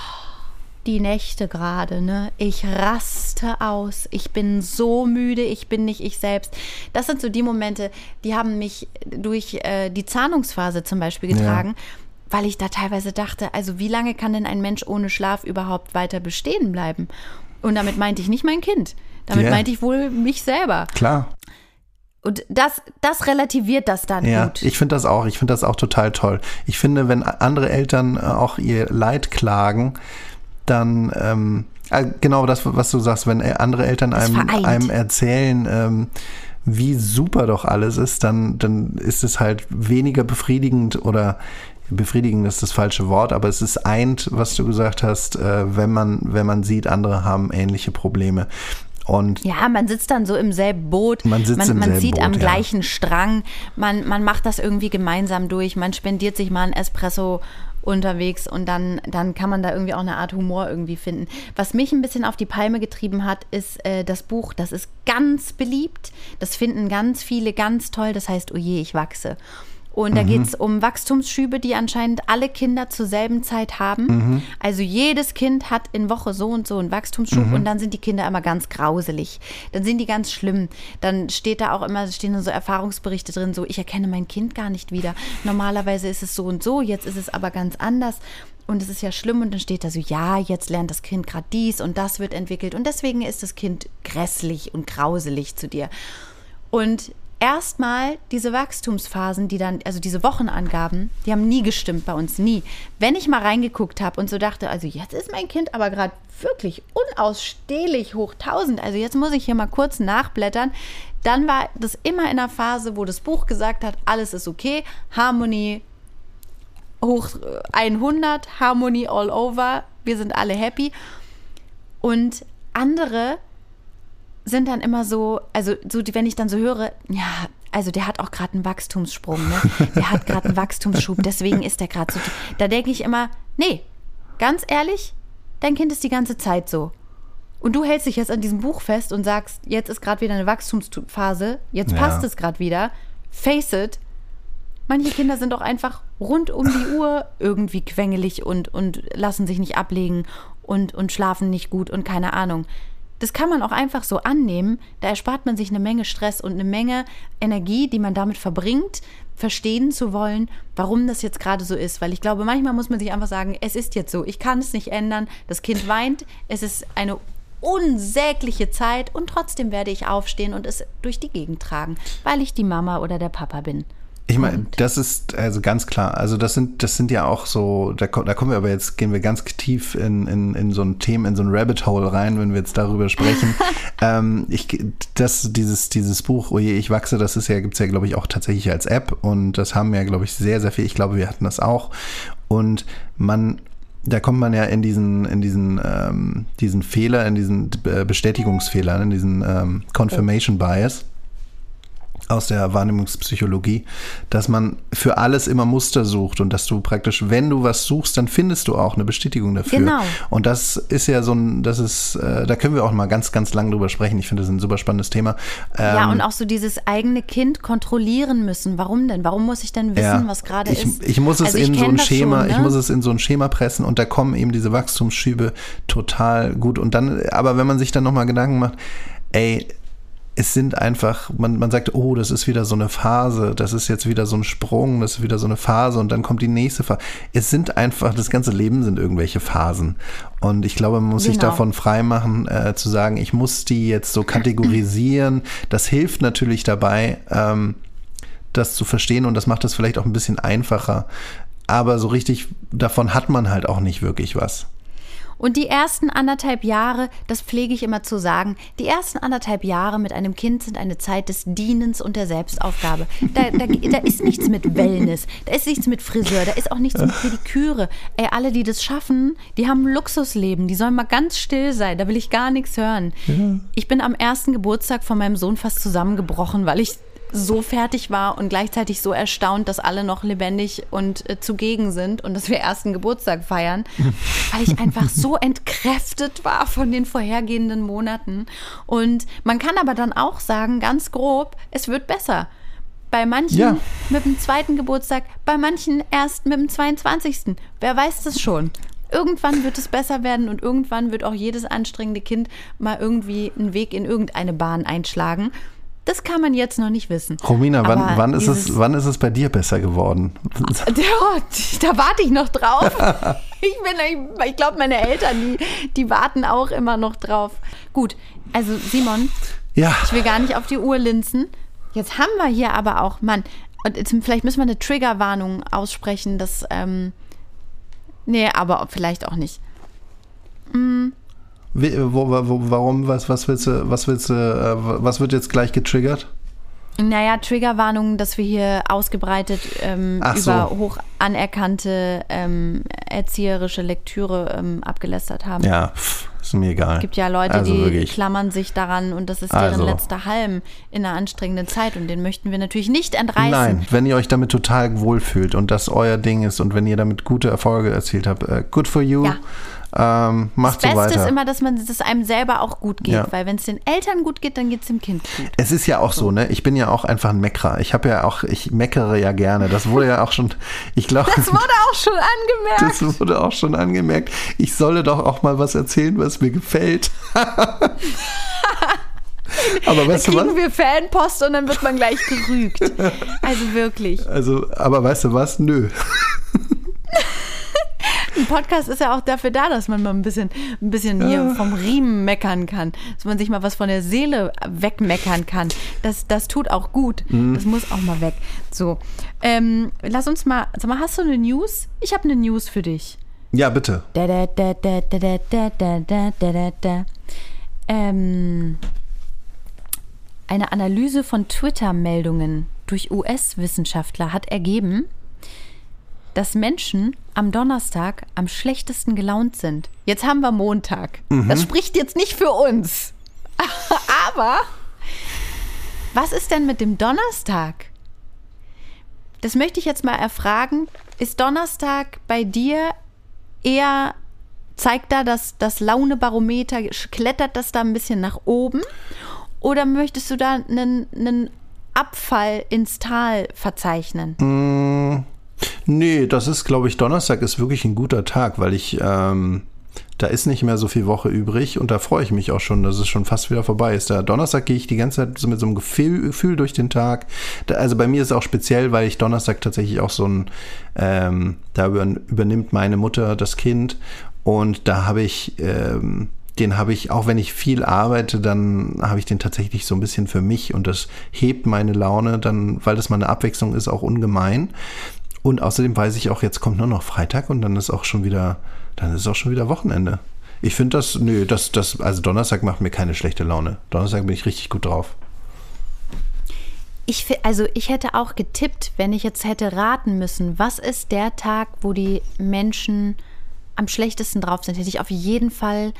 die Nächte gerade, ne? Ich raste aus. Ich bin so müde, ich bin nicht ich selbst. Das sind so die Momente, die haben mich durch äh, die Zahnungsphase zum Beispiel getragen, weil ich da teilweise dachte, also wie lange kann denn ein Mensch ohne Schlaf überhaupt weiter bestehen bleiben? Und damit meinte ich nicht mein Kind. Damit Ja. meinte ich wohl mich selber. Klar. Und das, das relativiert das dann Ja, gut. ich finde das auch. Ich finde das auch total toll. Ich finde, wenn andere Eltern äh, auch ihr Leid klagen, dann ähm, äh, genau das, was du sagst, wenn äh, andere Eltern einem, einem erzählen, ähm, wie super doch alles ist, dann, dann ist es halt weniger befriedigend oder befriedigend ist das falsche Wort, aber es ist eint, was du gesagt hast, äh, wenn man, wenn man sieht, andere haben ähnliche Probleme. Und Ja, man sitzt dann so im selben Boot. Man sitzt man, im man selben zieht Boot, am ja. gleichen Strang. Man, man macht das irgendwie gemeinsam durch. Man spendiert sich mal einen Espresso unterwegs und dann, dann kann man da irgendwie auch eine Art Humor irgendwie finden. Was mich ein bisschen auf die Palme getrieben hat, ist äh, das Buch. Das ist ganz beliebt. Das finden ganz viele ganz toll. Das heißt, oje, ich wachse. Und da geht es um Wachstumsschübe, die anscheinend alle Kinder zur selben Zeit haben. Also jedes Kind hat in Woche so und so einen Wachstumsschub und dann sind die Kinder immer ganz grauselig. Dann sind die ganz schlimm. Dann steht da auch immer, stehen so Erfahrungsberichte drin, so ich erkenne mein Kind gar nicht wieder. Normalerweise ist es so und so, jetzt ist es aber ganz anders. Und es ist ja schlimm und dann steht da so, ja, jetzt lernt das Kind gerade dies und das wird entwickelt und deswegen ist das Kind grässlich und grauselig zu dir. Und erstmal diese Wachstumsphasen, die dann, also diese Wochenangaben, die haben nie gestimmt bei uns, nie. Wenn ich mal reingeguckt habe und so dachte, also jetzt ist mein Kind aber gerade wirklich unausstehlich hoch 1000, also jetzt muss ich hier mal kurz nachblättern, dann war das immer in einer Phase, wo das Buch gesagt hat, alles ist okay, Harmonie hoch 100, Harmonie all over, wir sind alle happy. Und andere sind dann immer so, also so, wenn ich dann so höre, ja, also der hat auch gerade einen Wachstumssprung, ne? Der hat gerade einen Wachstumsschub, deswegen ist der gerade so. Da denke ich immer, nee, ganz ehrlich, dein Kind ist die ganze Zeit so. Und du hältst dich jetzt an diesem Buch fest und sagst, jetzt ist gerade wieder eine Wachstumsphase, jetzt Ja. passt es gerade wieder. Face it, manche Kinder sind auch einfach rund um die Uhr irgendwie quengelig und, und lassen sich nicht ablegen und, und schlafen nicht gut und keine Ahnung. Das kann man auch einfach so annehmen. Da erspart man sich eine Menge Stress und eine Menge Energie, die man damit verbringt, verstehen zu wollen, warum das jetzt gerade so ist. Weil ich glaube, manchmal muss man sich einfach sagen, es ist jetzt so. Ich kann es nicht ändern. Das Kind weint. Es ist eine unsägliche Zeit und trotzdem werde ich aufstehen und es durch die Gegend tragen, weil ich die Mama oder der Papa bin. Ich meine, das ist also ganz klar. Also das sind, das sind ja auch so, da, da kommen wir aber jetzt, gehen wir ganz tief in, in, in so ein Thema, in so ein Rabbit Hole rein, wenn wir jetzt darüber sprechen. ähm, ich, das, dieses, dieses Buch, Oje, ich wachse, das ist ja, gibt's ja, glaube ich, auch tatsächlich als App und das haben ja, glaube ich, sehr, sehr viel. Ich glaube, wir hatten das auch. Und man da kommt man ja in diesen, in diesen, ähm, diesen Fehler, in diesen Bestätigungsfehler, in diesen ähm, Confirmation Bias aus der Wahrnehmungspsychologie, dass man für alles immer Muster sucht und dass du praktisch, wenn du was suchst, dann findest du auch eine Bestätigung dafür. Genau. Und das ist ja so ein, das ist, äh, da können wir auch mal ganz, ganz lang drüber sprechen. Ich finde das ein super spannendes Thema. Ähm, ja, und auch so dieses eigene Kind kontrollieren müssen. Warum denn? Warum muss ich denn wissen, ja, was gerade ist? Ich muss es also in so ein Schema, schon, ne? ich muss es in so ein Schema pressen und da kommen eben diese Wachstumsschübe total gut. Und dann, aber wenn man sich dann nochmal Gedanken macht, ey, es sind einfach, man, man sagt, oh, das ist wieder so eine Phase, das ist jetzt wieder so ein Sprung, das ist wieder so eine Phase und dann kommt die nächste Phase. Es sind einfach, das ganze Leben sind irgendwelche Phasen. Und ich glaube, man muss genau. sich davon freimachen, äh, zu sagen, ich muss die jetzt so kategorisieren. Das hilft natürlich dabei, ähm, das zu verstehen und das macht es vielleicht auch ein bisschen einfacher. Aber so richtig davon hat man halt auch nicht wirklich was. Und die ersten anderthalb Jahre, das pflege ich immer zu sagen, die ersten anderthalb Jahre mit einem Kind sind eine Zeit des Dienens und der Selbstaufgabe. Da, da, da ist nichts mit Wellness, da ist nichts mit Friseur, da ist auch nichts mit Pediküre. Ey, alle, die das schaffen, die haben ein Luxusleben, die sollen mal ganz still sein, da will ich gar nichts hören. Ja. Ich bin am ersten Geburtstag von meinem Sohn fast zusammengebrochen, weil ich so fertig war und gleichzeitig so erstaunt, dass alle noch lebendig und äh, zugegen sind und dass wir ersten Geburtstag feiern, weil ich einfach so entkräftet war von den vorhergehenden Monaten. Und man kann aber dann auch sagen, ganz grob, es wird besser. Bei manchen ja. mit dem zweiten Geburtstag, bei manchen erst mit dem 22. Wer weiß das schon? irgendwann wird es besser werden und irgendwann wird auch jedes anstrengende Kind mal irgendwie einen Weg in irgendeine Bahn einschlagen. Das kann man jetzt noch nicht wissen. Romina, wann, wann, ist es, wann ist es bei dir besser geworden? Ja, da warte ich noch drauf. ich ich, ich glaube, meine Eltern, die, die warten auch immer noch drauf. Gut, also Simon, ja. ich will gar nicht auf die Uhr linsen. Jetzt haben wir hier aber auch, Mann, und jetzt, vielleicht müssen wir eine Triggerwarnung aussprechen, dass, ähm, nee, aber vielleicht auch nicht. Hm. Wo, wo, warum, was, was willst du, was willst du, äh, was wird jetzt gleich getriggert? Naja, Triggerwarnungen, dass wir hier ausgebreitet ähm, über so. hoch anerkannte ähm, erzieherische Lektüre ähm, abgelästert haben. Ja, pff, ist mir egal. Es gibt ja Leute, also die wirklich. klammern sich daran und das ist deren also. letzter Halm in einer anstrengenden Zeit und den möchten wir natürlich nicht entreißen. Nein, wenn ihr euch damit total wohlfühlt und das euer Ding ist und wenn ihr damit gute Erfolge erzielt habt, uh, good for you. Ja. Ähm, macht das so Beste ist immer, dass man es einem selber auch gut geht, ja. weil wenn es den Eltern gut geht, dann geht es dem Kind gut. Es ist ja auch so, ne? Ich bin ja auch einfach ein Meckerer. Ich habe ja auch, ich meckere ja gerne. Das wurde ja auch schon, ich glaube. Das wurde auch schon angemerkt. Das wurde auch schon angemerkt. Ich solle doch auch mal was erzählen, was mir gefällt. aber weißt dann kriegen du was? wir Fanpost und dann wird man gleich gerügt. Also wirklich. Also, aber weißt du was? Nö. Ein Podcast ist ja auch dafür da, dass man mal ein bisschen, ein bisschen ja. hier vom Riemen meckern kann, dass man sich mal was von der Seele wegmeckern kann. Das, das tut auch gut. Mhm. Das muss auch mal weg. So, ähm, lass uns mal, sag mal, hast du eine News? Ich habe eine News für dich. Ja, bitte. Ähm, eine Analyse von Twitter-Meldungen durch US-Wissenschaftler hat ergeben, dass Menschen am Donnerstag am schlechtesten gelaunt sind. Jetzt haben wir Montag. Mhm. Das spricht jetzt nicht für uns. Aber was ist denn mit dem Donnerstag? Das möchte ich jetzt mal erfragen. Ist Donnerstag bei dir eher, zeigt da das, das Launebarometer, klettert das da ein bisschen nach oben? Oder möchtest du da einen, einen Abfall ins Tal verzeichnen? Mm. Nee, das ist, glaube ich, Donnerstag ist wirklich ein guter Tag, weil ich, ähm, Da ist nicht mehr so viel Woche übrig und da freue ich mich auch schon, dass es schon fast wieder vorbei ist. Der Donnerstag gehe ich die ganze Zeit so mit so einem Gefühl, Gefühl durch den Tag. Da, also bei mir ist es auch speziell, weil ich Donnerstag tatsächlich auch so ein, ähm, da übernimmt meine Mutter das Kind und da habe ich, ähm, den habe ich, auch wenn ich viel arbeite, dann habe ich den tatsächlich so ein bisschen für mich und das hebt meine Laune dann, weil das mal eine Abwechslung ist, auch ungemein. Und außerdem weiß ich auch, jetzt kommt nur noch Freitag und dann ist auch schon wieder dann ist auch schon wieder Wochenende. Ich finde das, nö, das, das, also Donnerstag macht mir keine schlechte Laune. Donnerstag bin ich richtig gut drauf. Ich, also ich hätte auch getippt, wenn ich jetzt hätte raten müssen, was ist der Tag, wo die Menschen am schlechtesten drauf sind, hätte ich auf jeden Fall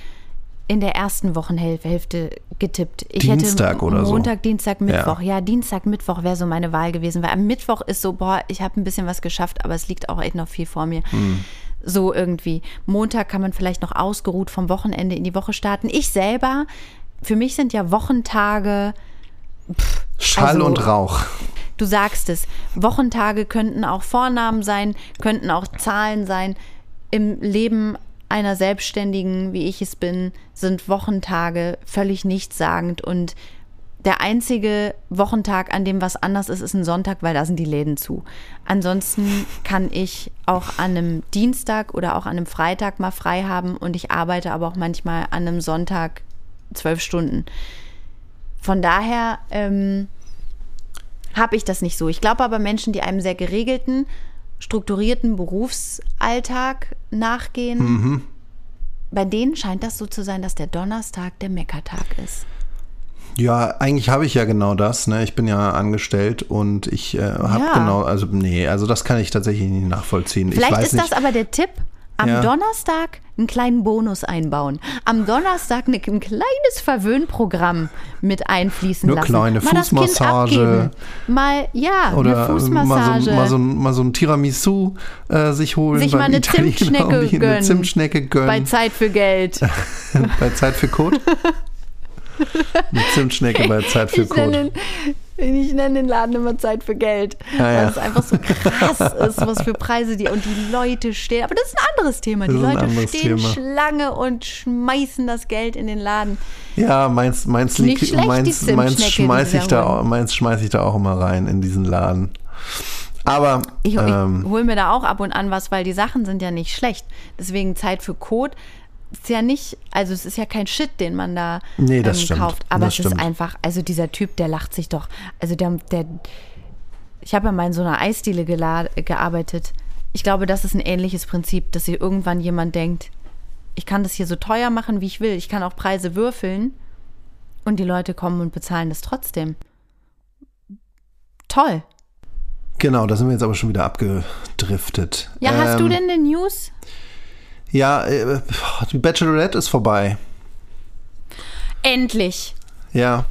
in der ersten Wochenhälfte getippt. Ich Dienstag hätte oder so. Montag, Dienstag, Mittwoch. Ja. Ja, Dienstag, Mittwoch wäre so meine Wahl gewesen, weil am Mittwoch ist so, boah, ich habe ein bisschen was geschafft, aber es liegt auch echt noch viel vor mir. Hm. So irgendwie. Montag kann man vielleicht noch ausgeruht vom Wochenende in die Woche starten. Ich selber, für mich sind ja Wochentage. Pff, Schall also, und Rauch. Du sagst es. Wochentage könnten auch Vornamen sein, könnten auch Zahlen sein. Im Leben einer Selbstständigen, wie ich es bin, sind Wochentage völlig nichtssagend und der einzige Wochentag, an dem was anders ist, ist ein Sonntag, weil da sind die Läden zu. Ansonsten kann ich auch an einem Dienstag oder auch an einem Freitag mal frei haben und ich arbeite aber auch manchmal an einem Sonntag zwölf Stunden. Von daher ähm, habe ich das nicht so. Ich glaube aber Menschen, die einem sehr geregelten, strukturierten Berufsalltag nachgehen, Mhm. bei denen scheint das so zu sein, dass der Donnerstag der Meckertag ist. Ja, eigentlich habe ich ja genau das. Ne? Ich bin ja angestellt und ich äh, habe Ja. genau, also nee, also das kann ich tatsächlich nicht nachvollziehen. ich Vielleicht ist nicht, das aber der Tipp. Am Ja. Donnerstag einen kleinen Bonus einbauen. Am Donnerstag eine, ein kleines Verwöhnprogramm mit einfließen Nur lassen. kleine mal Fußmassage. Mal, ja, oder eine Fußmassage. Mal, so, mal, so, mal so ein Tiramisu äh, sich holen. Sich mal eine Italiener Zimtschnecke gönnen. Eine Zimtschnecke gönnen. bei Zeit für Geld. bei Zeit für Code. eine Zimtschnecke bei Zeit für Ich nenne, Code. den, ich nenne den Laden immer Zeit für Geld. Ja, ja. Weil es einfach so krass ist, was für Preise die und die Leute stehen. Aber das ist ein anderes Thema. Die Das Leute stehen Thema. Schlange und schmeißen das Geld in den Laden. Ja, meins, meins, liegt, schlecht, meins, meins schmeiß ich da, auch- meins schmeiß ich da auch immer rein in diesen Laden. Aber Ich, ähm, ich hole mir da auch ab und an was, weil die Sachen sind ja nicht schlecht. Deswegen Zeit für Code ist ja nicht, also es ist ja kein Shit, den man da Nee, das ähm, stimmt. kauft. Aber Das es ist stimmt. einfach, also dieser Typ, der lacht sich doch. Also der, der ich habe ja mal in so einer Eisdiele gearbeitet. Ich glaube, das ist ein ähnliches Prinzip, dass hier irgendwann jemand denkt, ich kann das hier so teuer machen, wie ich will. Ich kann auch Preise würfeln und die Leute kommen und bezahlen das trotzdem. Toll. genau, da sind wir jetzt aber schon wieder abgedriftet. Ja, hast du Ähm, denn eine News? Ja, äh, die Bachelorette ist vorbei. Endlich. Ja.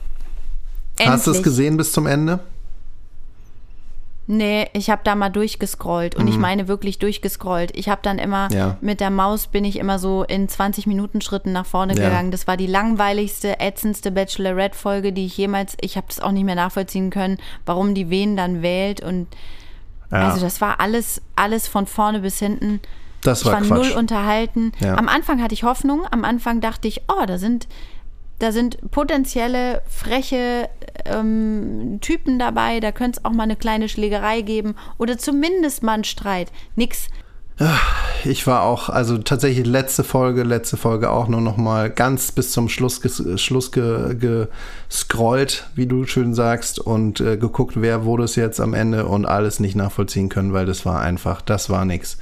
Endlich. Hast du es gesehen bis zum Ende? Nee, ich habe da mal durchgescrollt und ich meine wirklich durchgescrollt. Ich habe dann immer Mhm. Ja. mit der Maus bin ich immer so in 20 Minuten Schritten nach vorne Ja. gegangen. Das war die langweiligste, ätzendste Bachelorette Folge, die ich jemals, ich habe das auch nicht mehr nachvollziehen können, warum die wen dann wählt und Ja, also das war alles alles von vorne bis hinten. Das Ich war war Quatsch. null unterhalten. Ja. Am Anfang hatte ich Hoffnung. Am Anfang dachte ich, oh, da sind, da sind potenzielle freche ähm, Typen dabei. Da könnte es auch mal eine kleine Schlägerei geben oder zumindest mal einen Streit. Nix. Ich war auch, also tatsächlich letzte Folge, letzte Folge auch nur noch mal ganz bis zum Schluss, Schluss ge gescrollt, wie du schön sagst, und äh, geguckt, wer wurde es jetzt am Ende und alles nicht nachvollziehen können, weil das war einfach, das war nix.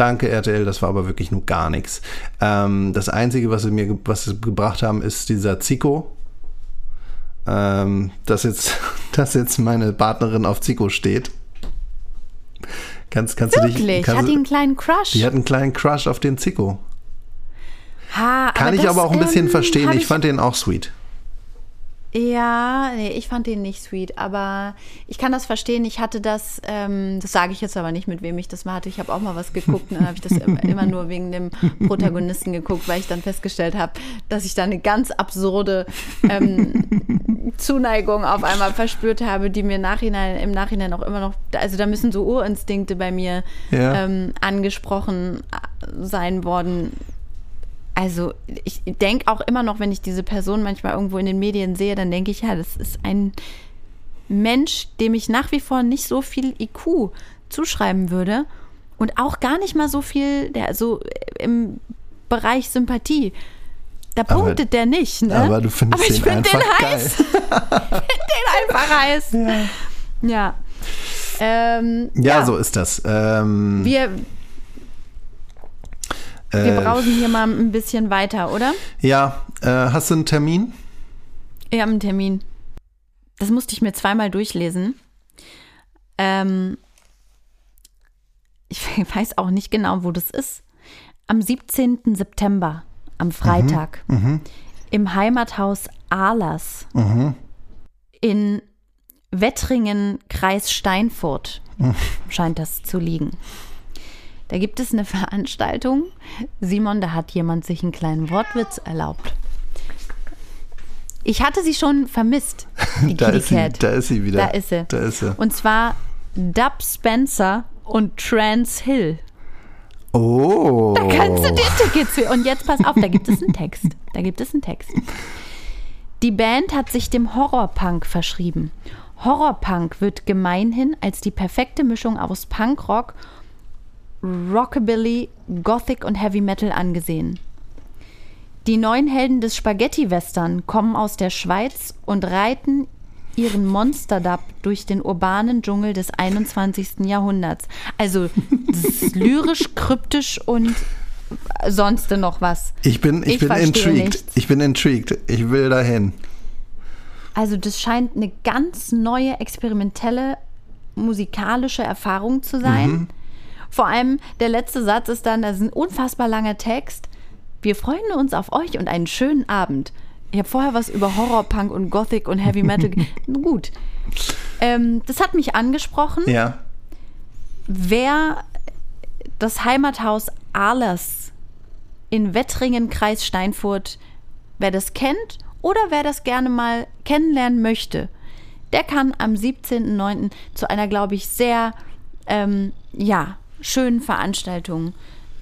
Danke RTL, das war aber wirklich nur gar nichts. Ähm, das Einzige, was sie mir was sie gebracht haben, ist dieser Zico. Ähm, dass, jetzt, dass jetzt meine Partnerin auf Zico steht. Kannst, kannst du dich. Wirklich. Kannst, Hat die einen kleinen Crush? die hat einen kleinen Crush auf den Zico. ha, Kann ich das, aber auch ein bisschen ähm, verstehen. hab Ich, fand den auch sweet. Ja, nee, ich fand den nicht sweet, aber ich kann das verstehen. Ich hatte das, ähm, das sage ich jetzt aber nicht, mit wem ich das mal hatte. Ich habe auch mal was geguckt und dann habe ich das immer, immer nur wegen dem Protagonisten geguckt, weil ich dann festgestellt habe, dass ich da eine ganz absurde ähm, Zuneigung auf einmal verspürt habe, die mir nachhinein, im Nachhinein auch immer noch, also da müssen so Urinstinkte bei mir Ja. ähm, angesprochen sein worden also ich denke auch immer noch, wenn ich diese Person manchmal irgendwo in den Medien sehe, dann denke ich, ja, das ist ein Mensch, dem ich nach wie vor nicht so viel IQ zuschreiben würde und auch gar nicht mal so viel, der so im Bereich Sympathie. Da Aber- punktet der nicht, ne? aber du findest aber ich den find den einfach heiß. den einfach heiß. Ja, Ja. Ähm, ja, so ist das. Ähm, Wir, wir äh, brausen hier mal ein bisschen weiter, oder? Ja, äh, hast du einen Termin? Wir haben einen Termin. Das musste ich mir zweimal durchlesen. Ähm, ich weiß auch nicht genau, wo das ist. Am 17. September, am Freitag, im Heimathaus Ahlers in Wettringen, Kreis Steinfurt, scheint das zu liegen. Da gibt es eine Veranstaltung. Simon, da hat jemand sich einen kleinen Wortwitz erlaubt. Ich hatte sie schon vermisst, die Da Kitty ist, sie, Cat. da ist sie wieder. Da ist sie. Da ist sie. Und zwar Dub Spencer und Trans Hill. Oh. Da kannst du dir Tickets für. Und jetzt pass auf, da gibt es einen Text. Da gibt es einen Text. Die Band hat sich dem Horrorpunk verschrieben. Horrorpunk wird gemeinhin als die perfekte Mischung aus Punkrock, Rockabilly, Gothic und Heavy Metal angesehen. Die neuen Helden des Spaghetti-Western kommen aus der Schweiz und reiten ihren Monsterdub durch den urbanen Dschungel des 21. Jahrhunderts. Also das ist lyrisch, kryptisch und sonst noch was. Ich bin, ich Ich bin intrigued. nichts. Ich bin intrigued. Ich will dahin. Also das scheint eine ganz neue experimentelle musikalische Erfahrung zu sein. Vor allem der letzte Satz ist dann, das ist ein unfassbar langer Text. Wir freuen uns auf euch und einen schönen Abend. Ich habe vorher was über Horrorpunk und Gothic und Heavy Metal. Gut. Ähm, das hat mich angesprochen. Ja. Wer das Heimathaus Ahlers in Wettringen, Kreis Steinfurt, wer das kennt oder wer das gerne mal kennenlernen möchte, der kann am 17.09. zu einer, glaube ich, sehr ähm, ja, schönen Veranstaltung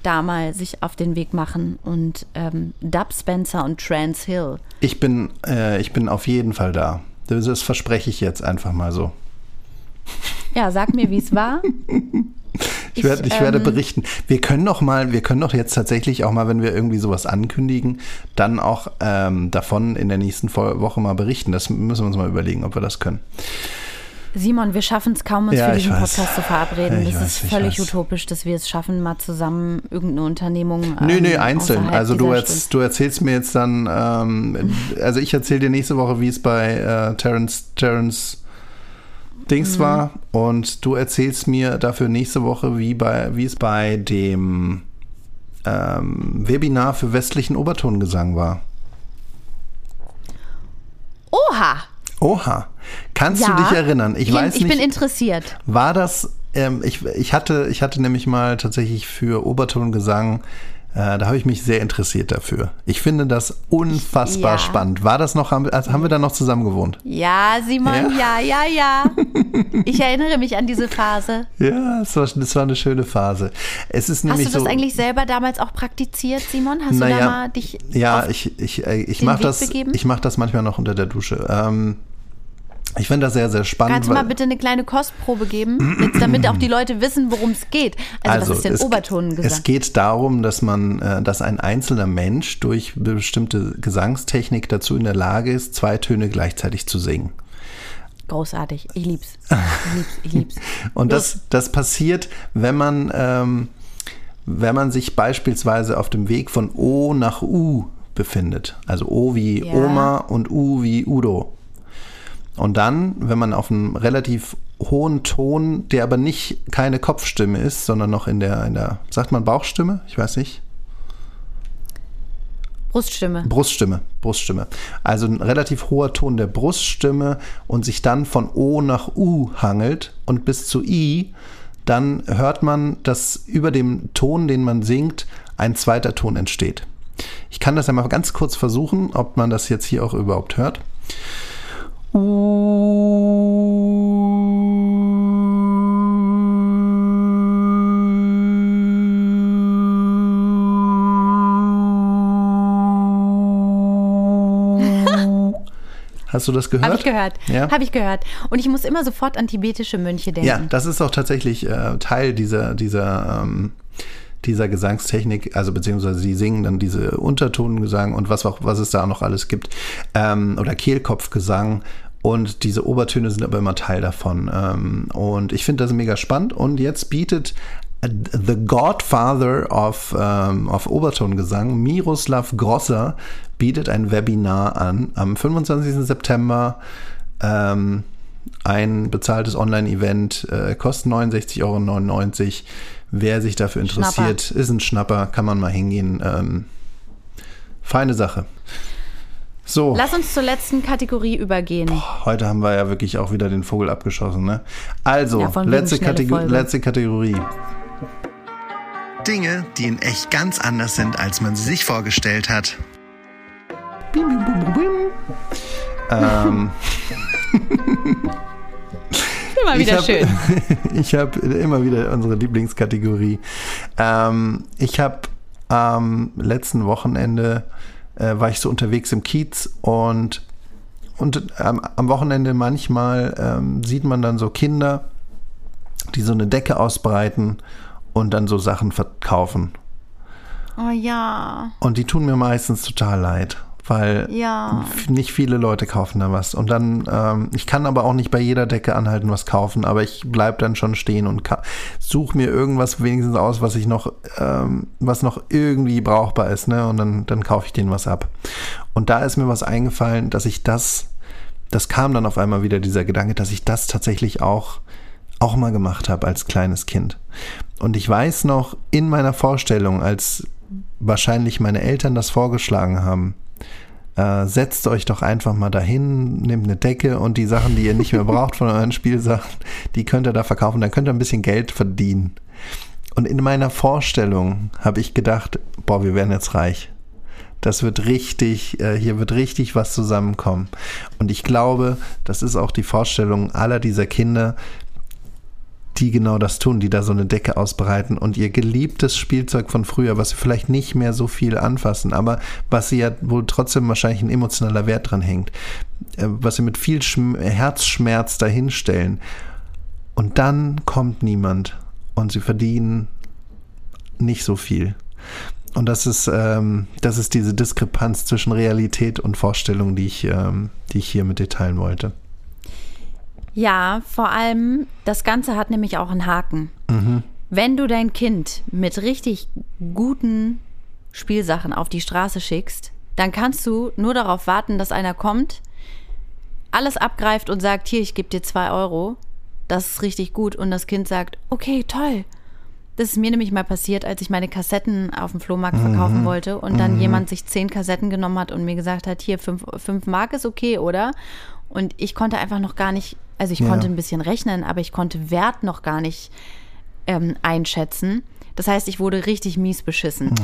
da mal sich auf den Weg machen und ähm, Dub Spencer und Trans Hill. Ich bin, äh, ich bin auf jeden Fall da. Das, verspreche ich jetzt einfach mal so. Ja, sag mir, wie es war. Ich, werde, ich werde ähm, berichten. Wir können doch mal, wir können doch jetzt tatsächlich auch mal, wenn wir irgendwie sowas ankündigen, dann auch ähm, davon in der nächsten Woche mal berichten. Das müssen wir uns mal überlegen, ob wir das können. Simon, wir schaffen es kaum, uns Ja, für diesen. Podcast zu verabreden. Ich das weiß, ist völlig utopisch, dass wir es schaffen, mal zusammen irgendeine Unternehmung. Nö, ähm, nö, einzeln. außerhalb Also du, erz, du erzählst mir jetzt dann, ähm, also ich erzähle dir nächste Woche, wie es bei äh, Terence, Terence Dings Mhm. war und du erzählst mir dafür nächste Woche, wie, bei, wie es bei dem ähm, Webinar für westlichen Obertongesang war. Oha! Oha. Kannst Ja. du dich erinnern? Ich bin, weiß ich nicht. bin interessiert. War das, ähm, ich, ich, hatte, ich hatte nämlich mal tatsächlich für Obertongesang, äh, da habe ich mich sehr interessiert dafür. Ich finde das unfassbar Ja. spannend. War das noch, haben, also haben wir da noch zusammen gewohnt? Ja, Simon, ja, ja, ja. Ich erinnere mich an diese Phase. Ja, es war, das war eine schöne Phase. Es ist Hast nämlich du das so. eigentlich selber damals auch praktiziert, Simon? Hast du naja, da mal dich ja, ich, ich, äh, ich mache das, ich mach das manchmal noch unter der Dusche. Ähm, ich finde das sehr, sehr spannend. Kannst du mal bitte eine kleine Kostprobe geben, jetzt, damit auch die Leute wissen, worum es geht? Also, was ist denn es, Obertongesang? Es geht darum, dass man, äh, dass ein einzelner Mensch durch bestimmte Gesangstechnik dazu in der Lage ist, zwei Töne gleichzeitig zu singen. Großartig. Ich lieb's. Ich lieb's. Ich lieb's. Und das, das passiert, wenn man, ähm, wenn man sich beispielsweise auf dem Weg von O nach U befindet. Also O wie Ja. Oma und U wie Udo. Und dann, wenn man auf einem relativ hohen Ton, der aber nicht keine Kopfstimme ist, sondern noch in der, in der, sagt man Bauchstimme? Ich weiß nicht. Bruststimme. Bruststimme, Bruststimme. Also ein relativ hoher Ton der Bruststimme und sich dann von O nach U hangelt und bis zu I, dann hört man, dass über dem Ton, den man singt, ein zweiter Ton entsteht. Ich kann das ja mal ganz kurz versuchen, ob man das jetzt hier auch überhaupt hört. Hast du das gehört? Habe ich gehört. Ja. Habe ich gehört. Und ich muss immer sofort an tibetische Mönche denken. Ja, das ist auch tatsächlich äh, Teil dieser, dieser, ähm, dieser Gesangstechnik, also beziehungsweise sie singen dann diese Untertonengesang und was auch, was es da noch alles gibt. Ähm, oder Kehlkopfgesang und diese Obertöne sind aber immer Teil davon. Ähm, und ich finde das mega spannend. Und jetzt bietet The Godfather of, ähm, of Obertongesang, Miroslav Grosser, bietet ein Webinar an am 25. September. Ähm, ein bezahltes Online-Event, äh, kostet 69,99 Euro. Wer sich dafür interessiert, Schnapper. ist ein Schnapper, kann man mal hingehen. Ähm, feine Sache. So, Lass uns zur letzten Kategorie übergehen. heute haben wir ja wirklich auch wieder den Vogel abgeschossen. Ne? Also, Ja, letzte, Kategor Folge. letzte Kategorie. Dinge, die in echt ganz anders sind, als man sie sich vorgestellt hat. Bim, bim, bim, bim, bim. Ähm, Immer wieder hab, schön. ich habe immer wieder unsere Lieblingskategorie. Ähm, ich habe am letzten Wochenende äh, war ich so unterwegs im Kiez und und ähm, am Wochenende manchmal ähm, sieht man dann so Kinder, die so eine Decke ausbreiten und dann so Sachen verkaufen. Oh ja. Und die tun mir meistens total leid, weil Ja. nicht viele Leute kaufen da was. Und dann, ähm, ich kann aber auch nicht bei jeder Decke anhalten, was kaufen, aber ich bleib dann schon stehen und ka- such mir irgendwas wenigstens aus, was ich noch, ähm, was noch irgendwie brauchbar ist, ne? Und dann, dann kaufe ich denen was ab. Und da ist mir was eingefallen, dass ich das, das kam dann auf einmal wieder dieser Gedanke, dass ich das tatsächlich auch auch mal gemacht habe als kleines Kind. Und ich weiß noch in meiner Vorstellung, als wahrscheinlich meine Eltern das vorgeschlagen haben, äh, setzt euch doch einfach mal dahin, nehmt eine Decke und die Sachen, die ihr nicht mehr braucht von euren Spielsachen, die könnt ihr da verkaufen, dann könnt ihr ein bisschen Geld verdienen. Und in meiner Vorstellung habe ich gedacht, boah, wir werden jetzt reich. Das wird richtig, äh, hier wird richtig was zusammenkommen. Und ich glaube, das ist auch die Vorstellung aller dieser Kinder, die genau das tun, die da so eine Decke ausbreiten und ihr geliebtes Spielzeug von früher, was sie vielleicht nicht mehr so viel anfassen, aber was sie ja wohl trotzdem wahrscheinlich ein emotionaler Wert dran hängt, äh, was sie mit viel Schm Herzschmerz dahinstellen. Und dann kommt niemand und sie verdienen nicht so viel. Und das ist, ähm, das ist diese Diskrepanz zwischen Realität und Vorstellung, die ich, ähm, die ich hier mit dir teilen wollte. Ja, vor allem, das Ganze hat nämlich auch einen Haken. Wenn du dein Kind mit richtig guten Spielsachen auf die Straße schickst, dann kannst du nur darauf warten, dass einer kommt, alles abgreift und sagt, hier, ich gebe dir zwei Euro. Das ist richtig gut. Und das Kind sagt, okay, toll. Das ist mir nämlich mal passiert, als ich meine Kassetten auf dem Flohmarkt verkaufen wollte und dann jemand sich zehn Kassetten genommen hat und mir gesagt hat, hier, fünf, fünf Mark ist okay, oder? Und ich konnte einfach noch gar nicht, also ich Ja. konnte ein bisschen rechnen, aber ich konnte Wert noch gar nicht ähm, einschätzen. Das heißt, ich wurde richtig mies beschissen.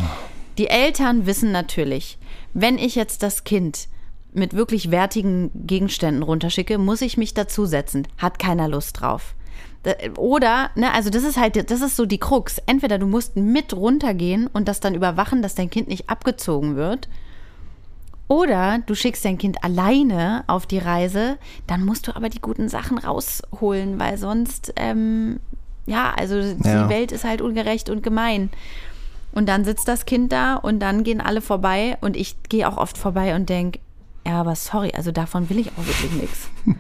Die Eltern wissen natürlich, wenn ich jetzt das Kind mit wirklich wertigen Gegenständen runterschicke, muss ich mich dazusetzen. Hat keiner Lust drauf. Oder, ne, also das ist halt, das ist so die Krux. Entweder du musst mit runtergehen und das dann überwachen, dass dein Kind nicht abgezogen wird. Oder du schickst dein Kind alleine auf die Reise, dann musst du aber die guten Sachen rausholen, weil sonst, ähm, ja, also die Ja. Welt ist halt ungerecht und gemein. Und dann sitzt das Kind da und dann gehen alle vorbei und ich gehe auch oft vorbei und denke, ja, aber sorry, also davon will ich auch wirklich nichts.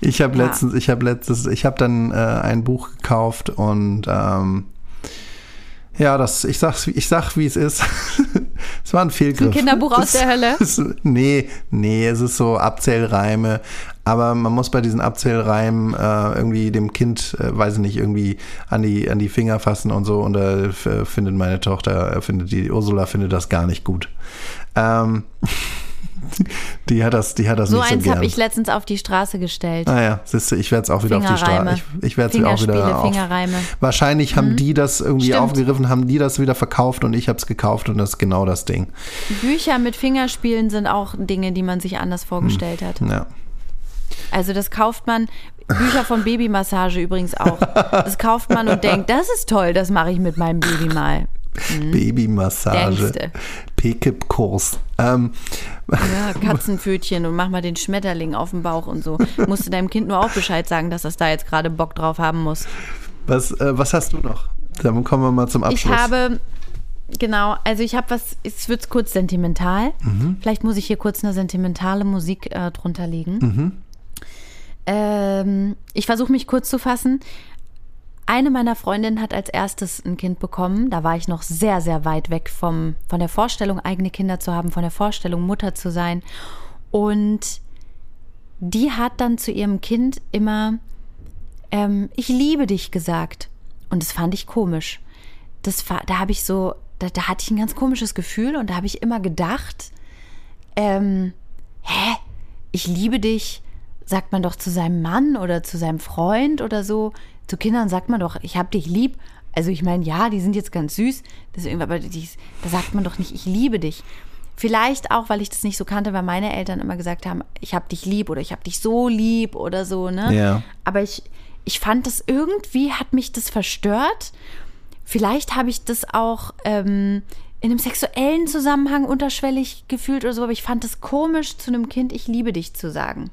Ich habe Ja. letztens, ich habe letztes, ich habe dann äh, ein Buch gekauft und ähm, ja, das, ich sag's, ich sag, wie es ist. es war ein Fehlgriff. Ein Kinderbuch aus Es- der Hölle? Es, nee, nee, es ist so Abzählreime. Aber man muss bei diesen Abzählreimen äh, irgendwie dem Kind, äh, weiß ich nicht, irgendwie an die, an die Finger fassen und so. Und da äh, findet meine Tochter, äh, findet die Ursula findet das gar nicht gut. Ähm, die hat das, die hat das So nicht so eins habe ich letztens auf die Straße gestellt. Naja, siehst du, ich werde es auch wieder auf die Straße. Ich, ich werde es auch wieder auf. Fingerreime. Wahrscheinlich haben die das irgendwie Stimmt. aufgegriffen, haben die das wieder verkauft und ich habe es gekauft und das ist genau das Ding. Bücher mit Fingerspielen sind auch Dinge, die man sich anders vorgestellt hat. Ja. Also das kauft man, Bücher von Babymassage übrigens auch. Das kauft man und denkt, das ist toll, das mache ich mit meinem Baby mal. Babymassage. Denkste. PKIP-Kurs. Ähm, Ja, Katzenpfötchen und mach mal den Schmetterling auf dem Bauch und so. Musst du deinem Kind nur auch Bescheid sagen, dass das da jetzt gerade Bock drauf haben muss. was, äh, was hast du noch? Dann kommen wir mal zum Abschluss. Ich habe, genau, also ich habe was, es wird kurz sentimental. Mhm. Vielleicht muss ich hier kurz eine sentimentale Musik äh, drunter legen. Mhm. Ähm, ich versuche mich kurz zu fassen. Eine meiner Freundinnen hat als erstes ein Kind bekommen. Da war ich noch sehr, sehr weit weg vom, von der Vorstellung, eigene Kinder zu haben, von der Vorstellung, Mutter zu sein. Und die hat dann zu ihrem Kind immer, ähm, ich liebe dich gesagt. Und das fand ich komisch. Das da habe ich so, da, da hatte ich ein ganz komisches Gefühl und da habe ich immer gedacht, ähm, hä, ich liebe dich, sagt man doch zu seinem Mann oder zu seinem Freund oder so. Zu Kindern sagt man doch, ich hab dich lieb. Also ich meine, ja, die sind jetzt ganz süß, deswegen, aber die, da sagt man doch nicht, ich liebe dich. Vielleicht auch, weil ich das nicht so kannte, weil meine Eltern immer gesagt haben, ich hab dich lieb oder ich hab dich so lieb oder so, ne? Ja. Aber ich, ich fand das irgendwie, hat mich das verstört. Vielleicht habe ich das auch ähm, in einem sexuellen Zusammenhang unterschwellig gefühlt oder so, aber ich fand es komisch, zu einem Kind, ich liebe dich zu sagen.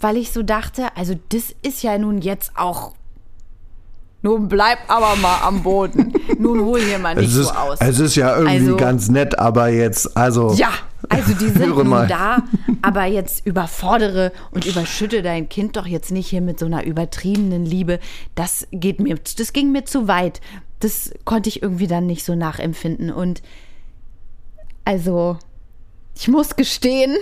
Weil ich so dachte, also das ist ja nun jetzt auch. Nun bleib aber mal am Boden. Nun hol hier mal nicht es, ist, so aus. es ist ja irgendwie Also- ganz nett, aber jetzt, also. Ja, also die sind nun mal. da, aber jetzt überfordere und überschütte dein Kind doch jetzt nicht hier mit so einer übertriebenen Liebe. Das geht mir, das ging mir zu weit. Das konnte ich irgendwie dann nicht so nachempfinden. Und also, ich muss gestehen,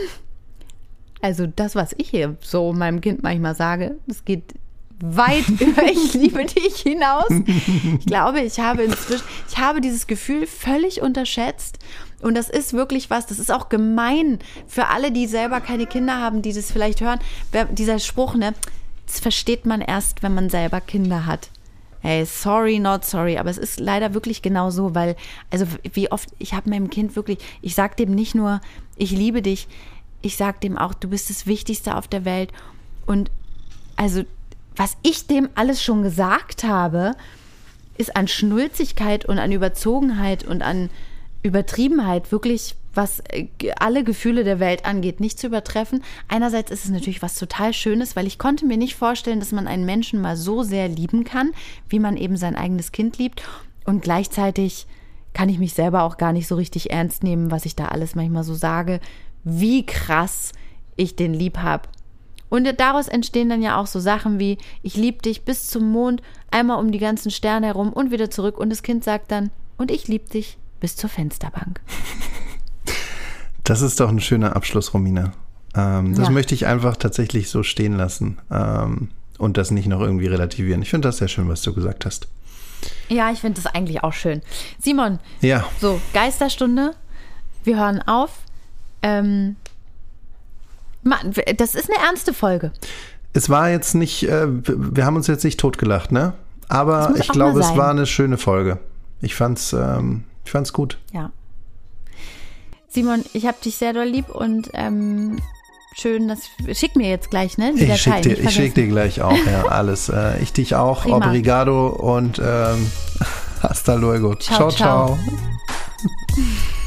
also das, was ich hier so meinem Kind manchmal sage, das geht weit über ich liebe dich hinaus. Ich glaube, ich habe inzwischen, ich habe dieses Gefühl völlig unterschätzt. Und das ist wirklich was, das ist auch gemein für alle, die selber keine Kinder haben, die das vielleicht hören. Dieser Spruch, ne, das versteht man erst, wenn man selber Kinder hat. Hey, sorry, not sorry, aber es ist leider wirklich genau so, weil, also wie oft, ich habe meinem Kind wirklich, ich sag dem nicht nur, ich liebe dich, ich sag dem auch, du bist das Wichtigste auf der Welt. Und also, was ich dem alles schon gesagt habe, ist an Schnulzigkeit und an Überzogenheit und an Übertriebenheit wirklich, was äh, alle Gefühle der Welt angeht, nicht zu übertreffen. Einerseits ist es natürlich was total Schönes, weil ich konnte mir nicht vorstellen, dass man einen Menschen mal so sehr lieben kann, wie man eben sein eigenes Kind liebt. Und gleichzeitig kann ich mich selber auch gar nicht so richtig ernst nehmen, was ich da alles manchmal so sage, wie krass ich den lieb habe. Und daraus entstehen dann ja auch so Sachen wie, ich liebe dich bis zum Mond, einmal um die ganzen Sterne herum und wieder zurück. Und das Kind sagt dann, und ich liebe dich bis zur Fensterbank. Das ist doch ein schöner Abschluss, Romina. Ähm, das Ja. möchte ich einfach tatsächlich so stehen lassen ähm, und das nicht noch irgendwie relativieren. Ich finde das sehr schön, was du gesagt hast. Ja, ich finde das eigentlich auch schön. Simon, Ja, so, Geisterstunde, wir hören auf. Ähm, das ist eine ernste Folge. es war jetzt nicht, äh, wir haben uns jetzt nicht totgelacht, ne? Das Aber ich glaube, es war eine schöne Folge. Ich fand's, ähm, ich fand's gut. Ja. Simon, ich habe dich sehr doll lieb und ähm, schön, dass schick mir jetzt gleich, ne? die Ich schick Datei, dir, nicht ich schick dir gleich auch, ja, alles. Äh, ich dich auch. Prima. Obrigado und ähm, hasta luego. Ciao. ciao. ciao.